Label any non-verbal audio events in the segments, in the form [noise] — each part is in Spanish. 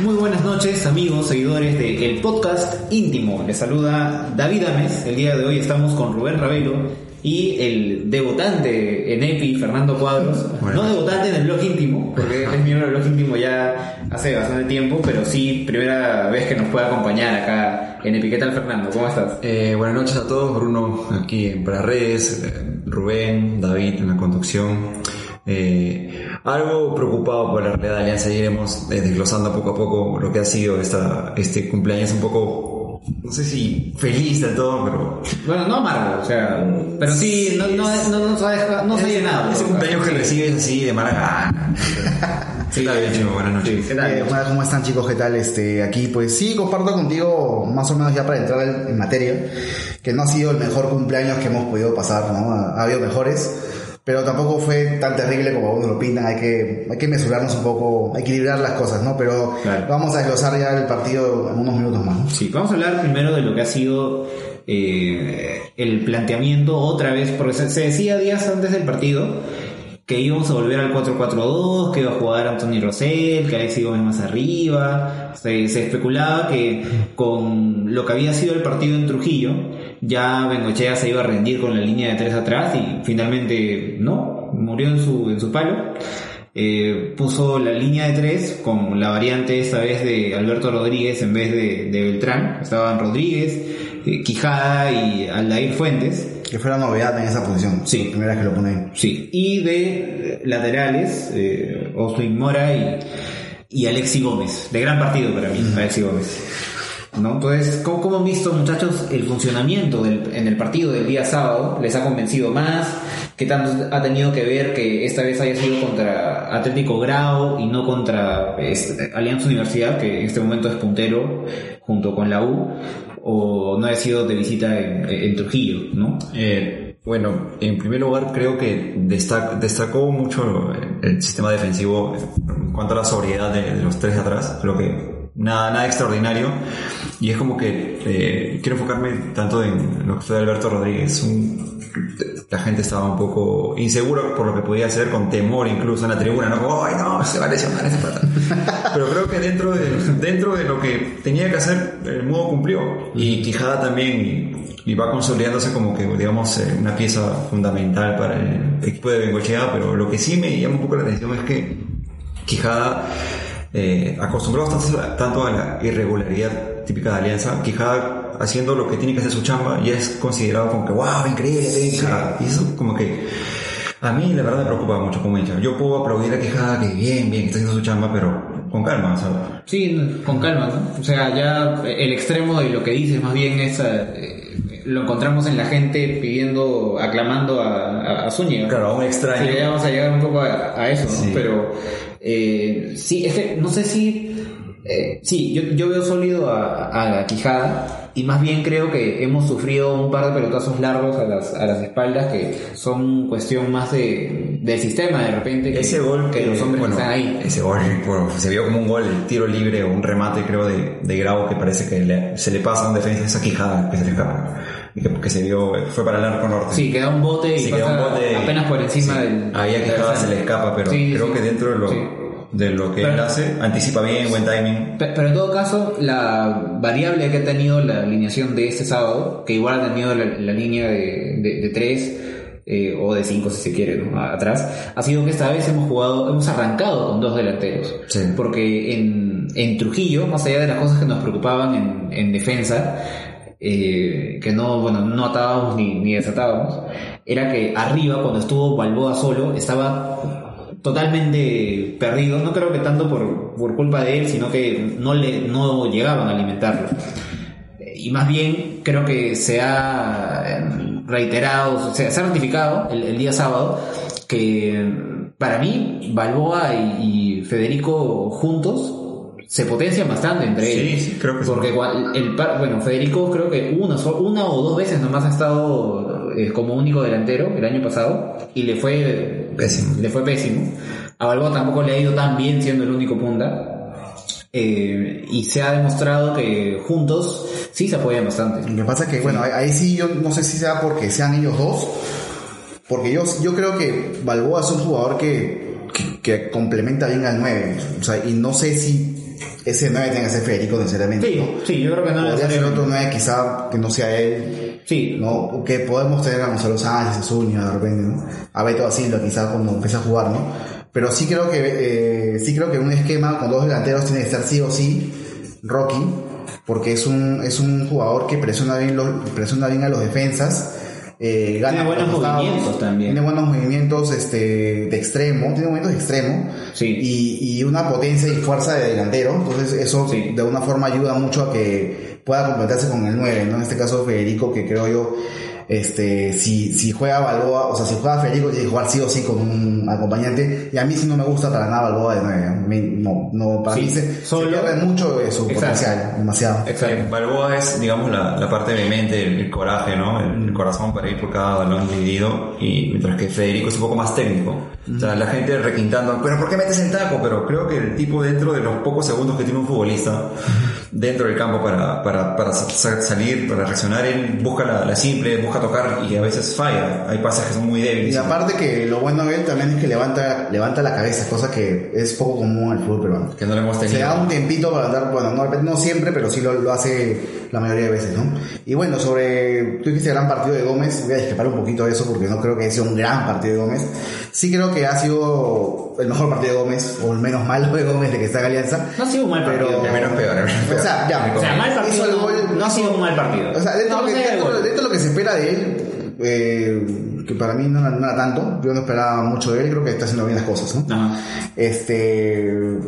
Muy buenas noches amigos, seguidores de El Podcast Íntimo. Les saluda David Ames. El día de hoy estamos con Rubén Ravelo y el debutante en EPI, Fernando Cuadros. No debutante en el blog íntimo, porque [laughs] es miembro del blog íntimo ya hace bastante tiempo, pero sí primera vez que nos puede acompañar acá en EPI. ¿Qué tal Fernando? ¿Cómo estás? Eh, buenas noches a todos, Bruno aquí en para redes, eh, Rubén, David en la conducción. Eh, algo preocupado por la realidad de Alianza, ya iremos desglosando poco a poco lo que ha sido esta, este cumpleaños un poco, no sé si feliz del todo, pero Bueno, no amargo, o sea, pero sí, no, no, no, no, se ha dejado- no se ha llenado. ese cumpleaños que recibes así de mala gana. Sí, está bien, chimo, buenas noches. ¿Qué tal? Eh, hola, ¿cómo están chicos? ¿Qué tal? Este, aquí pues sí, comparto contigo más o menos ya para entrar en, materia, que no ha sido el mejor cumpleaños que hemos podido pasar, ¿no? Ha habido mejores, pero tampoco fue tan terrible como algunos lo pintan, hay que, hay que mesurarnos un poco, equilibrar las cosas, ¿no? Pero Claro. vamos a desglosar ya el partido en unos minutos más, ¿no? Sí, vamos a hablar primero de lo que ha sido eh, el planteamiento otra vez, porque se, se decía días antes del partido que íbamos a volver al 4-4-2, que iba a jugar Anthony Rosell, que Alexis Gómez más arriba. Se, se especulaba que con lo que había sido el partido en Trujillo, ya Bengochea se iba a rendir con la línea de tres atrás y finalmente no, murió en su, en su palo. Eh, puso la línea de tres con la variante esta vez de Alberto Rodríguez en vez de, de Beltrán. Estaban Rodríguez, eh, Quijada y Aldair Fuentes. Que fue la novedad en esa posición. Sí. Primera vez que lo pone. Sí. Y de eh, laterales, eh, Oswin Mora y, y Alexi Gómez. De gran partido para mí, Alexi Gómez. ¿No? Entonces, ¿cómo, cómo han visto muchachos el funcionamiento en el partido del día sábado? ¿Les ha convencido más? ¿Qué tanto ha tenido que ver que esta vez haya sido contra Atlético Grau y no contra este, Alianza Universidad, que en este momento es puntero junto con la U? ¿O no haya sido de visita en, en Trujillo? ¿no? Eh, bueno, en primer lugar creo que destac- destacó mucho el sistema defensivo en cuanto a la sobriedad de, de los tres de atrás, creo que nada, nada extraordinario y es como que eh, quiero enfocarme tanto en lo que fue Alberto Rodríguez, un- la gente estaba un poco insegura por lo que podía hacer, con temor incluso en la tribuna, ¿no? Como, ¡ay no! Se va a lesionar ese pata. [laughs] Pero creo que dentro de, dentro de lo que tenía que hacer, el modo cumplió. Y Quijada también y, va consolidándose como que, digamos, eh, una pieza fundamental para el equipo de Bengochea, pero lo que sí me llama un poco la atención es que Quijada, eh, acostumbrado tanto, tanto a la irregularidad típica de Alianza, Quijada haciendo lo que tiene que hacer su chamba ya es considerado como que, wow, increíble. Y eso como que a mí la verdad me preocupa mucho como hincha. Yo puedo aplaudir a Quijada que bien, bien, está haciendo su chamba, pero con calma, ¿sabes? Sí, con calma, ¿no? O sea, ya el extremo de lo que dices más bien es... eh, lo encontramos en la gente pidiendo, aclamando a, a, a Zúñiga. Claro, a un extraño. Sí, ya vamos a llegar un poco a, a eso, ¿no? Sí. Pero eh, sí, es que no sé si... eh, sí, yo, yo veo sólido a, a Quijada y más bien creo que hemos sufrido un par de pelotazos largos a las, a las espaldas que son cuestión más de, del sistema de repente que, Ese gol que los hombres bueno, están ahí. Ese gol, bueno, se vio como un gol, el tiro libre o un remate, creo, de, de Grau que parece que le- se le pasa a un defensa esa quijada que se le escapa. Y que, que se vio, fue para el arco norte. Sí, queda un bote y Sí, pasa queda un bote. apenas por encima Sí, del... Ahí a Quijada se le escapa, pero creo que dentro de lo. De lo que Pero- él hace, anticipa bien, buen timing. Pe- Pero en todo caso, la variable que ha tenido la alineación de este sábado, que igual ha tenido la, la línea de, de, de tres, eh, o de cinco si se quiere, ¿no? Atrás, ha sido que esta vez hemos jugado, hemos arrancado con dos delanteros. Sí. Porque en, en Trujillo, más allá de las cosas que nos preocupaban en, en defensa, eh, que no, bueno, no atábamos ni, ni desatábamos, era que arriba, cuando estuvo Balboa solo, estaba totalmente perdido, no creo que tanto por, por culpa de él, sino que no le no llegaban a alimentarlo. y más bien creo que se ha eh, reiterado, o sea, se ha ratificado el, el día sábado que para mí Balboa y Federico juntos se potencian bastante entre Sí, ellos. sí, creo que sí. Porque cua- el par- bueno, Federico creo que una, una o dos veces nomás ha estado eh, como único delantero el año pasado y le fue Pésimo. Le fue pésimo. A Balboa tampoco le ha ido tan bien siendo el único punta. Eh, y se ha demostrado que juntos sí se apoyan bastante. Lo que pasa es que, bueno, ahí, ahí sí yo no sé si sea porque sean ellos dos, porque yo, yo creo que Balboa es un jugador que, que, que complementa bien al 9, o sea, y no sé si ese 9 tenga que ser Federico necesariamente. Sí, ¿no? sí, yo creo que no Podría ser otro 9 quizá que no sea él, Sí, ¿no? Que podemos tener a Gonzalo Sánchez, a Zúñiga de repente, ¿no? A Beto Silva quizás cuando empiece a jugar, ¿no? Pero sí creo que, eh, sí creo que un esquema con dos delanteros tiene que estar sí o sí Rocky, porque es un, es un jugador que presiona bien, los, presiona bien a los defensas, eh, gana Tiene buenos movimientos también. Tiene buenos movimientos este, de extremo, tiene movimientos de extremo Sí. y, y una potencia y fuerza de delantero, entonces eso Sí. de una forma ayuda mucho a que pueda completarse con el 9, ¿no? En este caso Federico, que creo yo, este, si, si juega Balboa, o sea, si juega Federico, tiene que jugar sí o sí con un acompañante, y a mí sí no me gusta para nada Balboa de 9, a mí no, no, para Sí, mí se, solo- se pierde mucho de su Exacto. potencial, demasiado. Eh, Balboa es, digamos, la, la parte vehemente, el, el coraje, ¿no? El, el corazón para ir por cada balón dividido, y mientras que Federico es un poco más técnico. O sea, la gente requintando, pero ¿por qué metes el taco? Pero creo que el tipo dentro de los pocos segundos que tiene un futbolista [laughs] dentro del campo para, para, para sa- salir, para reaccionar, él busca la, la simple, busca tocar y a veces falla. Hay pases que son muy débiles. Y aparte que lo bueno de él también es que levanta, levanta la cabeza, cosa que es poco común en el fútbol peruano. que no lo hemos Se tenido. da un tiempito para andar, bueno, no, no siempre, pero sí lo, lo hace la mayoría de veces, ¿no? Y bueno, sobre, tú dijiste gran partido de Gómez, voy a discrepar un poquito de eso porque no creo que haya sido un gran partido de Gómez. Sí creo que ha sido el mejor partido de Gómez, o el menos malo de Gómez de que está en Alianza. no ha sido un mal partido. Pero- El menos peor, el menos peor. O sea, ya, O sea, mal partido hizo el no, gol, no ha sido un mal partido. o sea, dentro, No, de dentro- gol. dentro de lo que se espera de él, eh, que para mí no, era- no era tanto, yo no esperaba mucho de él, creo que está haciendo bien las cosas, ¿no? Ajá. Este,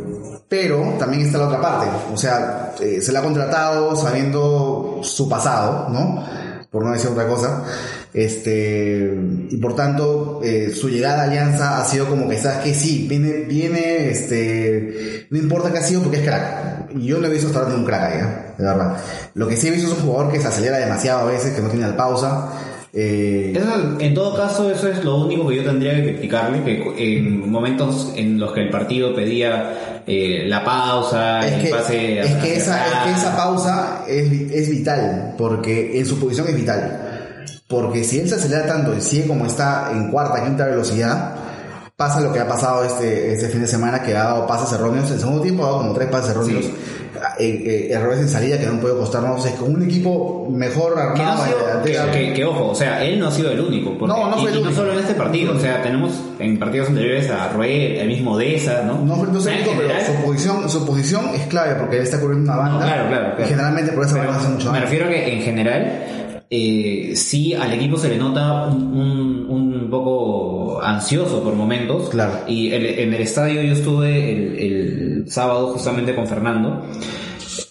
pero también está la otra parte, o sea, eh, se le ha contratado sabiendo su pasado, ¿no? Por no decir otra cosa. Este, y por tanto, eh, su llegada a Alianza ha sido como que, ¿sabes que Sí, viene, viene, este, no importa qué ha sido porque es crack. Y yo no he visto hasta ahora ningún crack ahí, ¿eh? de verdad. Lo que sí he visto es un jugador que se acelera demasiado a veces, que no tiene la pausa. Eh, Eso, en todo caso, eso es lo único que yo tendría que criticarle, que en momentos en los que el partido pedía eh, la pausa, es el que, pase es que esa, es que esa pausa es vital, porque en su posición es vital. Porque si él se acelera tanto y sigue como está en cuarta, quinta velocidad, pasa lo que ha pasado este, este fin de semana, que ha dado pases erróneos. El segundo tiempo ha dado como tres pases erróneos. Sí. Eh, eh, errores en salida que no puede costarnos. Es con un equipo mejor Que, no armado. sido- que- que- que, ojo, o sea, él no ha sido el único. porque- No, no y, fue el y no único. solo en este partido, o sea, tenemos en partidos anteriores a Ruel, el mismo Deza, ¿no? No, no sé, En pero general- su posición, su posición es clave porque él está cubriendo una banda. No, claro, claro, Y claro. generalmente por Pero banda hace mucho Me refiero a que en general eh, sí al equipo se le nota un, un- un poco ansioso por momentos. Claro. Y el- en el estadio yo estuve el, el sábado justamente con Fernando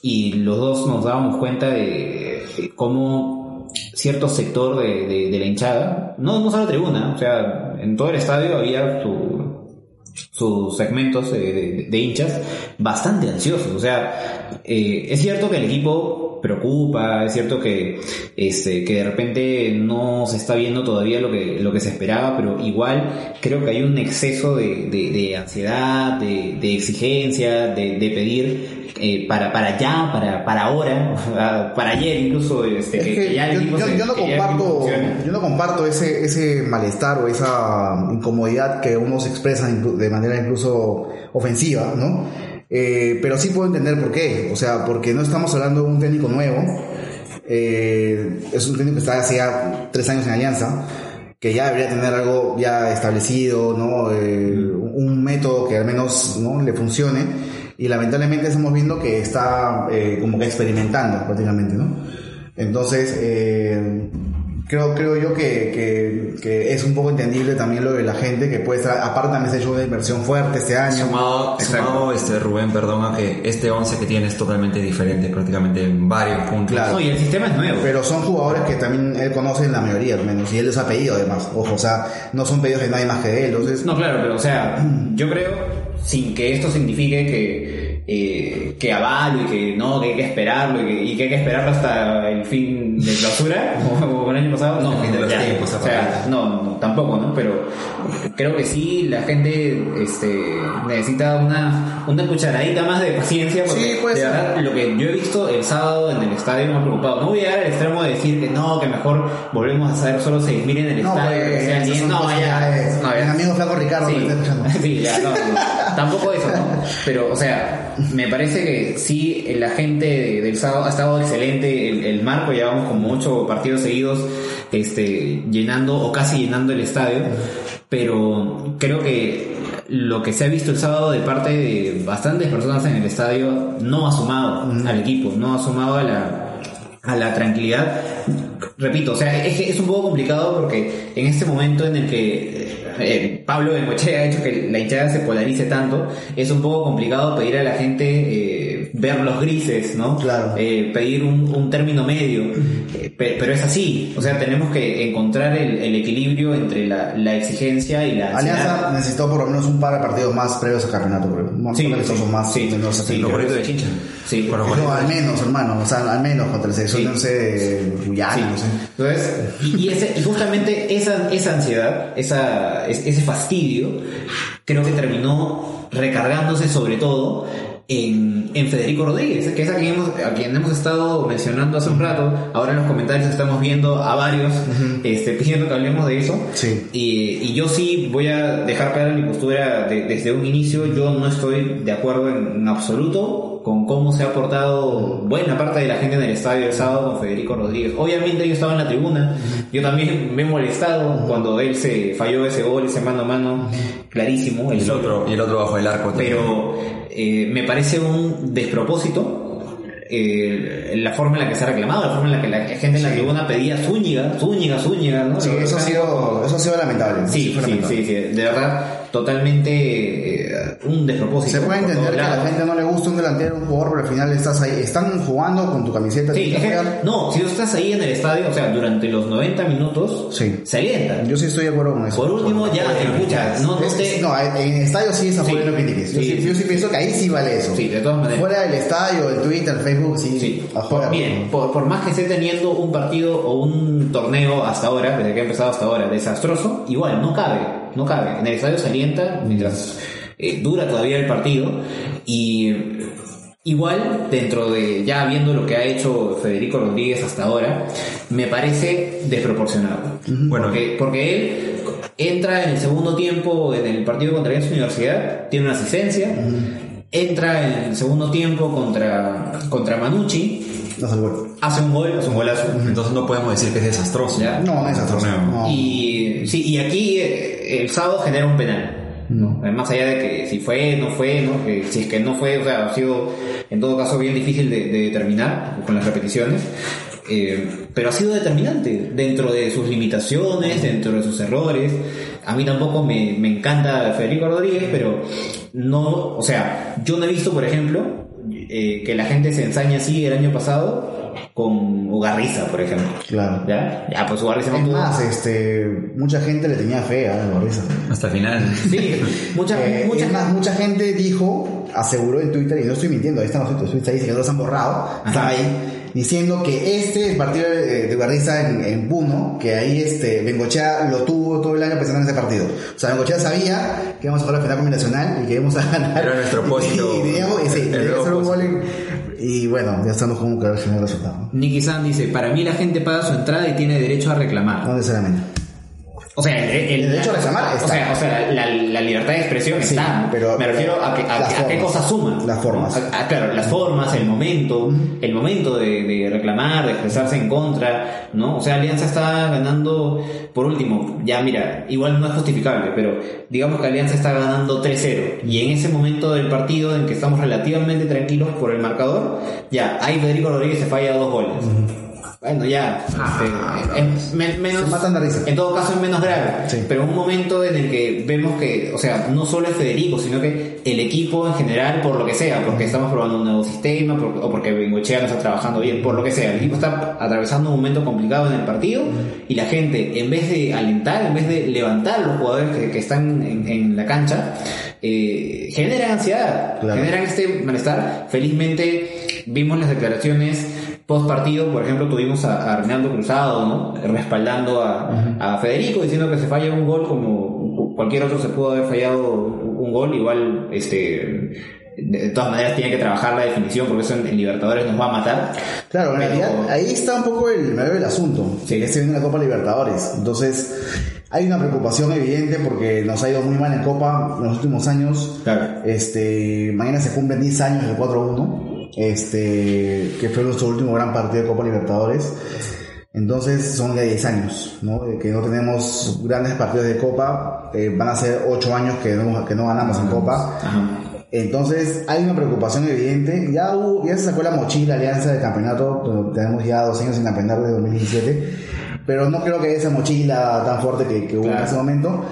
y los dos nos dábamos cuenta de, de cómo cierto sector de, de- de la hinchada, no, no solo tribuna, o sea, en todo el estadio había su, sus segmentos de, de- de hinchas bastante ansiosos. O sea, eh, es cierto que el equipo preocupa, es cierto que, este, que de repente no se está viendo todavía lo que, lo que se esperaba, pero igual creo que hay un exceso de, de- de ansiedad, de, de exigencia, de, de pedir eh, para, para ya, para, para ahora, [laughs] para ayer incluso, este, Es que, que ya el yo, yo- se- yo no comparto, yo no comparto ese, ese malestar o esa incomodidad que unos expresan de manera incluso ofensiva, ¿no? Eh, pero sí puedo entender por qué. O sea, porque no estamos hablando de un técnico nuevo. Eh, es un técnico que está hace ya tres años en Alianza, que ya debería tener algo ya establecido, ¿no? Eh, un método que al menos ¿no? le funcione. Y lamentablemente estamos viendo que está como que experimentando prácticamente, ¿no? Entonces, creo, creo yo que, que, que es un poco entendible también lo de la gente que puede estar, aparte también se ha hecho una inversión fuerte este año. Sumado, sumado, este, Rubén, perdón, a que este 11 que tiene es totalmente diferente, prácticamente en varios puntos. Claro. No, y el sistema es nuevo. Pero son jugadores que también él conoce en la mayoría, al menos, y él los ha pedido además. Ojo, o sea, no son pedidos de nadie más que de él. Entonces, No, claro, pero o sea, yo creo, sin que esto signifique que, eh, que avalo y que no, que hay que esperarlo y que, y que hay que esperarlo hasta el fin de clausura, [laughs] como, el año pasado, no, de los ya, tiempos, o sea, no, no, tampoco, ¿no? Pero creo que sí, la gente este, necesita una, una cucharadita más de paciencia, porque Sí, de verdad, lo que yo he visto el sábado en el estadio me ha preocupado. No voy a llegar al extremo de decir que no, que mejor volvemos a hacer solo 6.000 en el no, estadio, que pues, sean esas 10. son no, ya, ya, no, ya. amigo Flaco Ricardo Sí, me está escuchando. sí, ya, no, no. Tampoco eso, ¿no? Pero, o sea, me parece que sí, la gente de- del sábado ha estado excelente. El, el marco, llevamos como ocho partidos seguidos este, llenando o casi llenando el estadio. Pero creo que lo que se ha visto el sábado de parte de bastantes personas en el estadio no ha sumado al equipo, no ha sumado a la, a la tranquilidad. Repito, o sea, es es un poco complicado porque en este momento en el que eh, Pablo Bengochea ha hecho que la hinchada se polarice tanto, es un poco complicado pedir a la gente eh, ver los grises, ¿no? Claro. Eh, pedir un, un término medio, Eh, pe- pero es así, o sea, tenemos que encontrar el, el equilibrio entre la, la exigencia y la Alianza ansiedad. necesitó por lo menos un par de partidos más previos al campeonato, par Sí, sí, más. sí, menos sí, así. Los que de sí. chincha. Sí. No, al menos, hermano. O sea, al menos contra la selección, Sí. no sé, Guyana, Sí. no sé. Entonces, y, y ese, y justamente esa, esa ansiedad, esa, es- ese fastidio, creo que terminó recargándose sobre todo en, en Federico Rodríguez, que es a quien, hemos, a quien hemos estado mencionando hace un rato. Ahora en los comentarios estamos viendo a varios este, pidiendo que hablemos de eso. Sí. Y, y yo sí voy a dejar clara mi postura de- desde un inicio. Yo no estoy de acuerdo en, en absoluto con cómo se ha portado buena parte de la gente en el estadio el sábado con Federico Rodríguez. Obviamente yo estaba en la tribuna. Yo también me he molestado cuando él se falló ese gol, ese mano a mano clarísimo. Y el otro, y el otro bajo el arco. también. Pero eh, me parece un despropósito eh, la forma en la que se ha reclamado, la forma en la que la gente en la tribuna pedía Zúñiga, Zúñiga, Zúñiga, ¿no? Sí, eso ha sido, eso ha sido lamentable. Sí, sí, lamentable. sí, sí, de verdad, totalmente eh, un despropósito. Se puede entender que a la gente no le gusta un delantero, un jugador, pero al final estás ahí, están jugando con tu camiseta. Sí, es que- no, si tú estás ahí en el estadio, o sea, durante los 90 minutos, Sí. se alienta. Yo sí estoy de acuerdo con eso. Por último, ya te escuchas, no, no Es- te... no, en el estadio sí es apoyo Sí. critiques. Yo Sí. sí, yo sí pienso que ahí sí vale eso. Sí, de todas maneras. Fuera del estadio, el Twitter, el Facebook, sí. Sí, afuera. por, miren, por, por más que esté teniendo un partido o un torneo hasta ahora, desde que ha empezado hasta ahora, desastroso, igual, no cabe, no cabe. En el estadio se alienta mientras eh, dura todavía el partido. Y igual, dentro de ya viendo lo que ha hecho Federico Rodríguez hasta ahora, me parece desproporcionado. Bueno, porque, porque él entra en el segundo tiempo en el partido contra Alianza Universidad, tiene una asistencia, entra en el segundo tiempo contra, contra Manucci, No se gol. hace un gol, hace un golazo. Entonces no podemos decir que es desastroso. Ya. No, no es desastroso. Torneo. No. Y sí, y aquí eh, el sábado genera un penal. ¿no? Más allá de que si fue, no fue, ¿no? Que si es que no fue, o sea, ha sido en todo caso bien difícil de, de determinar con las repeticiones. Eh, pero ha sido determinante dentro de sus limitaciones, dentro de sus errores. A mí tampoco me, me encanta Federico Rodríguez, pero no, o sea, yo no he visto, por ejemplo, eh, que la gente se ensaña así el año pasado con Ugarriza, por ejemplo. Claro. ¿Ya? Ya, pues Ugarriza no Es tuvo- más, este, mucha gente le tenía fe a Gorriza. Hasta el final. Sí, mucha, Eh, mucha más, mucha gente dijo, aseguró en Twitter, y no estoy mintiendo, ahí están los tweets, ahí, que los han borrado, está ahí, diciendo que este el partido de, de Guardiza en, en Puno, que ahí este Bengochea lo tuvo todo el año pensando en ese partido. O sea, Bengochea sabía que íbamos a jugar la final combinacional y que íbamos a ganar. Era nuestro propósito, [laughs] Y, sí, el- el teníamos que hacer un nuevo gol en- y bueno, ya estamos como que al final el resultado. Nicky San dice, para mí la gente paga su entrada y tiene derecho a reclamar. No necesariamente. O sea, el, el- El derecho a reclamar O está. sea, o sea la, la libertad de expresión Sí, está. pero- Me refiero a, que, a, qué cosas suman. Las formas. claro, las formas, el momento, el momento de, de reclamar, de expresarse en contra, ¿no? O sea, Alianza está ganando, por último, ya mira, igual no es justificable, pero digamos que Alianza está ganando 3-0 y en ese momento del partido en que estamos relativamente tranquilos por el marcador, ya, ahí Federico Rodríguez se falla dos goles. Bueno, ya, este, es men- menos, Se matan de risa. en todo caso es menos grave, Sí. pero un momento en el que vemos que, o sea, no solo es Federico, sino que el equipo en general, por lo que sea, porque estamos probando un nuevo sistema, por- o porque Bengochea no está trabajando bien, por lo que sea, el equipo está atravesando un momento complicado en el partido y la gente, en vez de alentar, en vez de levantar a los jugadores que, que están en, en la cancha, eh, generan ansiedad, Claro. generan este malestar. Felizmente vimos las declaraciones post partido, por ejemplo, tuvimos a, a Reinaldo Cruzado, ¿no? Respaldando a, a Federico, diciendo que se falla un gol como cualquier otro se pudo haber fallado un gol, igual, este, de todas maneras tiene que trabajar la definición porque eso en, Libertadores nos va a matar. Claro, en Pero- realidad ahí está un poco el del asunto, Sí. que se viene la Copa Libertadores. Entonces, hay una preocupación evidente porque nos ha ido muy mal en Copa en los últimos años. Claro. Este, mañana se cumplen 10 años del 4-1, este, que fue nuestro último gran partido de Copa Libertadores. Entonces son ya 10 años, ¿no? De que no tenemos grandes partidos de Copa, eh, van a ser 8 años que no, que no ganamos en Copa. Entonces hay una preocupación evidente. Ya, hubo- ya se sacó la mochila Alianza del campeonato. pero Tenemos ya dos años sin campeonato desde 2017. Pero no creo que haya esa mochila tan fuerte que, que hubo en Claro. ese momento.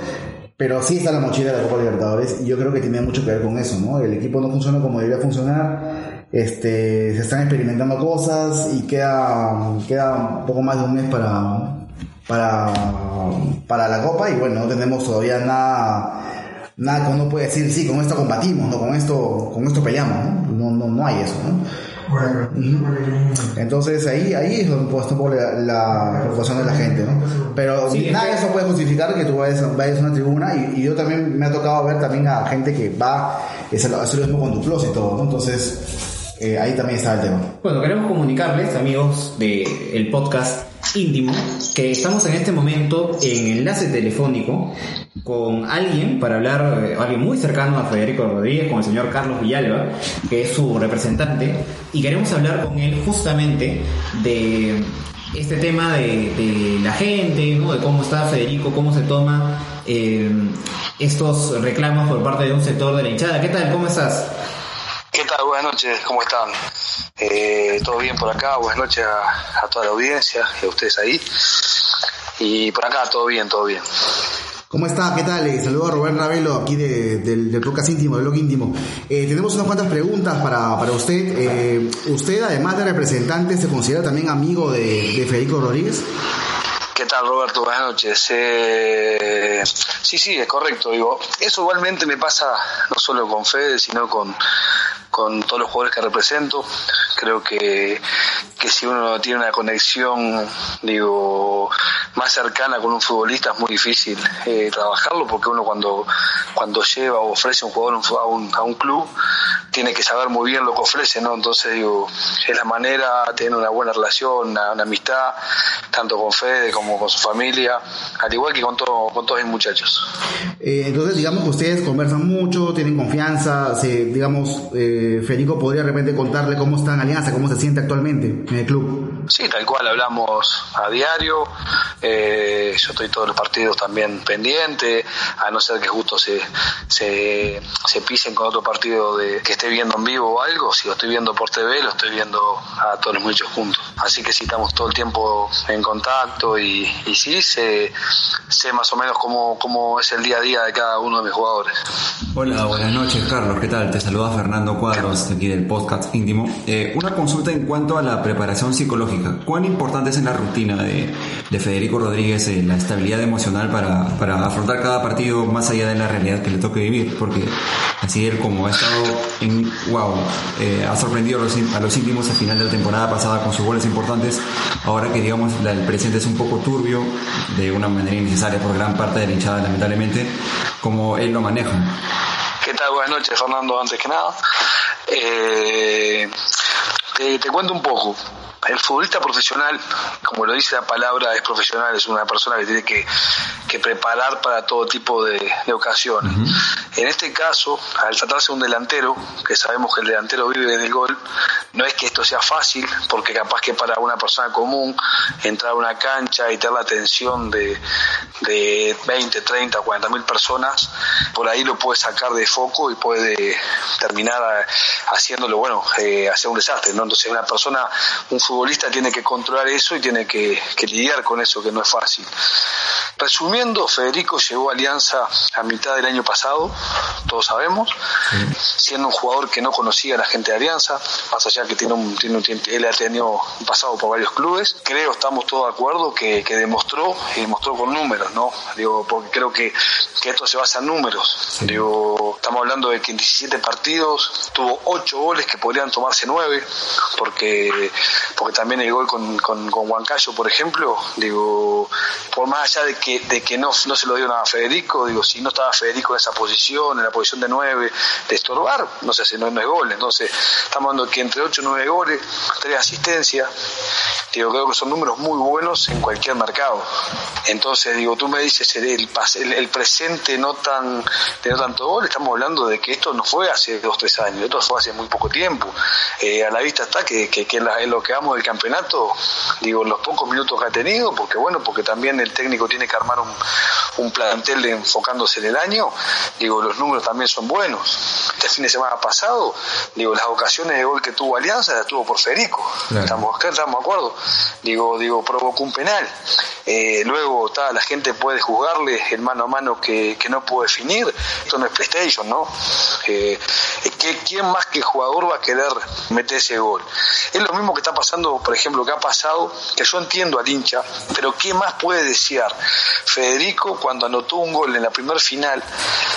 Pero sí está la mochila de la Copa Libertadores y yo creo que tiene mucho que ver con eso, ¿no? El equipo no funciona como debería funcionar. Este, se están experimentando cosas y queda, queda un poco más de un mes para, para, para la Copa y bueno, no tenemos todavía nada, nada que uno puede decir, sí, con esto combatimos, ¿no? Con esto, con esto peleamos, ¿no? No, no, no hay eso, ¿no? Entonces ahí, ahí es donde está un poco la, la preocupación de la gente, ¿no? Pero Sí, nada es de eso puede justificar que tú vayas, vayas a una tribuna y, y yo también me ha tocado ver también a gente que va a hacer lo hacer lo mismo con Duplos y todo, ¿no? Entonces eh, ahí también está el tema. Bueno, queremos comunicarles, amigos del el podcast íntimo, que estamos en este momento en enlace telefónico con alguien para hablar, eh, alguien muy cercano a Federico Rodríguez, con el señor Carlos Villalba, que es su representante, y queremos hablar con él justamente de este tema de, de la gente, ¿no? de cómo está Federico, cómo se toma eh, estos reclamos por parte de un sector de la hinchada. ¿Qué tal? ¿Cómo estás? ¿Qué tal? Buenas noches, ¿cómo están? Eh, ¿Todo bien por acá? Buenas noches a, a toda la audiencia y a ustedes ahí. Y por acá todo bien, todo bien. ¿Cómo está? ¿Qué tal? Eh, saludo a Rubén Ravelo aquí de- del, del podcast íntimo, del blog íntimo. Eh, tenemos unas cuantas preguntas para, para usted. Eh, ¿Usted, además de representante, se considera también amigo de, de Federico Rodríguez? ¿Qué tal, Roberto? Buenas noches. Eh, sí, sí, es correcto. Digo, eso igualmente me pasa no solo con Fede, sino con, con todos los jugadores que represento. Creo que, que si uno tiene una conexión, digo, más cercana con un futbolista es muy difícil eh, trabajarlo porque uno cuando, cuando lleva o ofrece un jugador a un, a un club tiene que saber muy bien lo que ofrece, ¿no? Entonces, digo, es la manera, tener una buena relación, una, una amistad, tanto con Fede como con su familia, al igual que con, todo, con todos mis muchachos. Eh, entonces, digamos que ustedes conversan mucho, tienen confianza. Se, digamos, eh, Federico podría de repente contarle cómo está en Alianza, cómo se siente actualmente en el club. Sí, tal cual, hablamos a diario, eh, yo estoy todos los partidos también pendiente, a no ser que justo se, se, se pisen con otro partido de, que esté viendo en vivo o algo, si lo estoy viendo por TV, lo estoy viendo a todos los muchachos juntos. Así que sí, estamos todo el tiempo en contacto y, y sí, sé, sé más o menos cómo, cómo es el día a día de cada uno de mis jugadores. Hola, buenas noches Carlos, ¿qué tal? Te saluda Fernando Cuadros, aquí del podcast íntimo. Eh, una consulta en cuanto a la preparación psicológica. ¿Cuán importante es en la rutina de, de Federico Rodríguez eh, la estabilidad emocional para, para afrontar cada partido más allá de la realidad que le toque vivir? Porque así él como ha estado en, wow, eh, ha sorprendido a los, a los íntimos al final de la temporada pasada con sus goles importantes, ahora que digamos la- el presente es un poco turbio, de una manera innecesaria por gran parte de la hinchada lamentablemente, como él lo maneja. Buenas noches, Fernando, antes que nada. Eh, te, te cuento un poco. El futbolista profesional, como lo dice la palabra, es profesional, es una persona que tiene que, que preparar para todo tipo de, de ocasiones. En este caso, al tratarse de un delantero, que sabemos que el delantero vive del gol, no es que esto sea fácil, porque capaz que para una persona común entrar a una cancha y tener la atención de, de 20, 30, 40 mil personas, por ahí lo puede sacar de foco y puede terminar eh, haciéndolo, bueno, eh, hacer un desastre, ¿no? Entonces una persona, un futbolista futbolista tiene que controlar eso y tiene que, que lidiar con eso, que no es fácil. Resumiendo, Federico llegó a Alianza a mitad del año pasado, todos sabemos, siendo un jugador que no conocía a la gente de Alianza, más allá que tiene un, tiene un- él ha tenido pasado por varios clubes. Creo, estamos todos de acuerdo, que, que demostró, y demostró con números, ¿no? Digo, porque creo que, que esto se basa en números. Digo, estamos hablando de que en 17 partidos tuvo 8 goles que podrían tomarse 9, porque, porque también el gol con, con, con por ejemplo, digo, por más allá de que, de que no, no se lo nada a Federico, digo, si no estaba Federico en esa posición, en la posición de 9, de estorbar, no no, no es gol. Entonces, estamos hablando que entre 8 y 9 goles, 3 asistencias, digo, creo que son números muy buenos en cualquier mercado. Entonces, digo, tú me dices el, presente no tan de no tanto gol, estamos hablando de que esto no fue hace dos, tres años, esto fue hace muy poco tiempo. Eh, a la vista está que, que, en lo que vamos del campeonato, digo, los pocos minutos que ha tenido, porque bueno, porque también el técnico tiene que armar un, un plantel de- enfocándose en el año, digo, los números también son buenos. Este fin de semana pasado, digo, las ocasiones de gol que tuvo Alianza las tuvo por Federico. Claro. Estamos, estamos de acuerdo. Digo, digo, provocó un penal. Eh, luego está, la gente puede juzgarle el mano a mano que, que no pudo definir. Esto no es PlayStation, ¿no? Eh, ¿qué- ¿Quién más que el jugador va a querer meter ese gol? Es lo mismo que está pasando, por ejemplo, que ha pasado, que yo entiendo al hincha, pero ¿qué más puede desear Federico cuando anotó un gol en la primer final,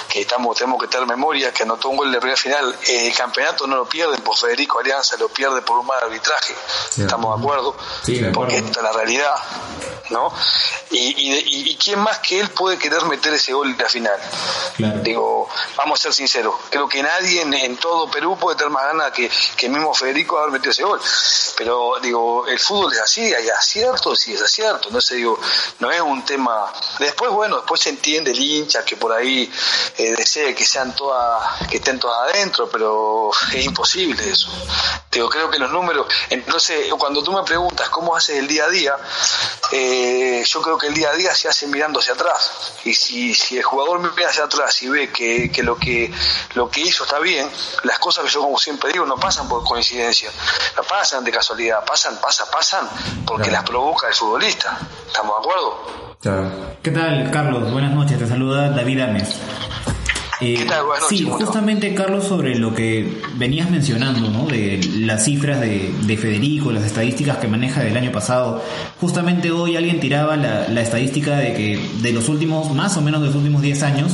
que estamos, tenemos que tener memoria, que anotó un gol en la primera final, eh, el campeonato no lo pierden por Federico Alianza, lo pierde por un mal arbitraje. Sí. ¿Estamos de acuerdo? Sí, de Porque esta es la realidad, ¿no? Y, y, y- y quién más que él puede querer meter ese gol en la final. Claro. Digo, vamos a ser sinceros, creo que nadie en, en todo Perú puede tener más ganas que, que mismo Federico haber metido ese gol. Pero digo, el fútbol es así, hay aciertos y desaciertos, no sé, digo, no es un tema. Después, bueno, después se entiende el hincha que por ahí eh, desee que sean todas, que estén todas adentro, pero es imposible eso. Digo, creo que los números, entonces cuando tú me preguntas cómo haces el día a día, eh, yo creo que el día a día se hace mirando hacia atrás. Y si, si el jugador mira hacia atrás y ve que, que lo que lo que hizo está bien, las cosas que yo como siempre digo no pasan por coincidencia, no pasan de casualidad, pasan, pasan, pasan porque Claro. las provoca el futbolista. ¿Estamos de acuerdo? Claro. ¿Qué tal, Carlos? Buenas noches, te saluda David Ames. Eh, ¿Qué tal? Buenas noches, sí, justamente, Carlos, sobre lo que venías mencionando, ¿no? De las cifras de, de Federico, las estadísticas que maneja del año pasado. Justamente hoy alguien tiraba la, estadística de que de los últimos, más o menos de los últimos 10 años,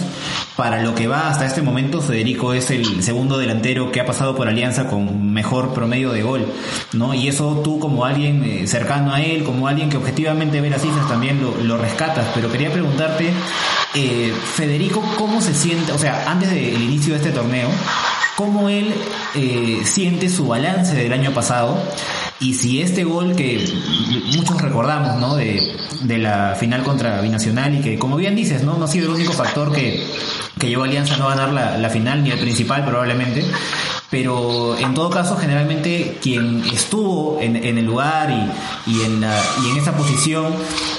para lo que va hasta este momento, Federico es el segundo delantero que ha pasado por Alianza con mejor promedio de gol, ¿no? Y eso tú como alguien eh, cercano a él, como alguien que objetivamente ve las cifras también lo, lo rescatas, pero quería preguntarte, eh, Federico, ¿cómo se siente, o sea, antes del inicio de este torneo, cómo él eh, siente su balance del año pasado? Y si este gol que muchos recordamos, ¿no? De, de la final contra Binacional y que, como bien dices, ¿no? No ha sido el único factor que, que llevó a Alianza a no ganar la, la final, ni el principal probablemente. Pero en todo caso, generalmente quien estuvo en, en el lugar y, y, en la, y en esa posición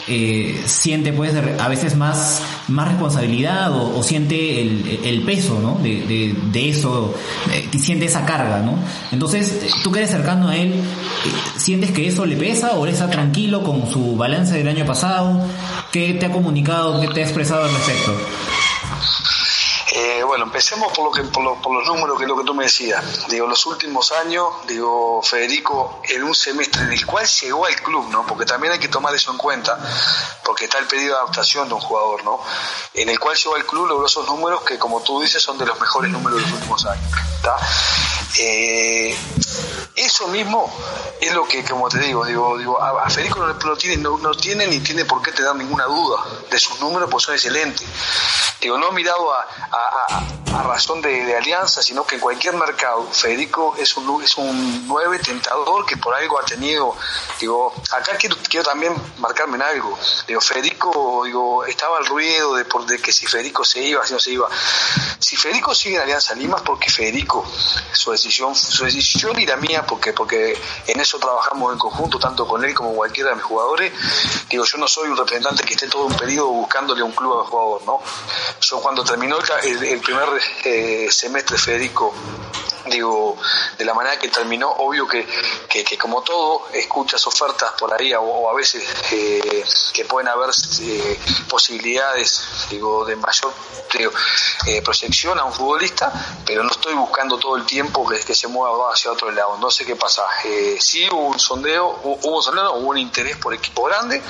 eh, siente pues a veces más, más responsabilidad o, siente el, el peso ¿no? de, de, eso, eh, siente esa carga. ¿no? Entonces, tú que eres cercano a él, eh, ¿sientes que eso le pesa o está tranquilo con su balance del año pasado? ¿Qué te ha comunicado, qué te ha expresado al respecto? Eh, bueno, empecemos por, lo que, por, por los números, que es lo que tú me decías. Digo, los últimos años, digo, Federico, en un semestre en el cual llegó al club, ¿no? Porque también hay que tomar eso en cuenta, porque está el pedido de adaptación de un jugador, ¿no? En el cual llegó al club, logró esos números que, como tú dices, son de los mejores números de los últimos años. Eh, eso mismo es lo que, como te digo, digo, digo a, Federico no, tiene, no, tiene ni tiene por qué tener ninguna duda de sus números, pues son excelentes. Digo, no mirado a, a- a- razón de, de alianza, sino que en cualquier mercado, Federico es un, es un nueve tentador que por algo ha tenido, digo, acá quiero, quiero también marcarme en algo, digo, Federico, digo, estaba el ruido de, por, de que si Federico se iba, si no se iba. Si Federico sigue en Alianza Lima es porque Federico, su decisión, su decisión y la mía, porque, porque en eso trabajamos en conjunto, tanto con él como cualquiera de mis jugadores, digo, yo no soy un representante que esté todo un periodo buscándole un club al jugador, ¿no? Yo cuando terminó el, primer eh, semestre Federico digo, de la manera que terminó, obvio que, que, como todo, escuchas ofertas por ahí o, a veces eh, que pueden haber eh, posibilidades, digo, de mayor proyección a un futbolista, pero no estoy buscando todo el tiempo que, se mueva hacia otro lado. No sé qué pasa. Sí hubo un sondeo, hu- hubo un sondeo, hubo un interés por equipo grande,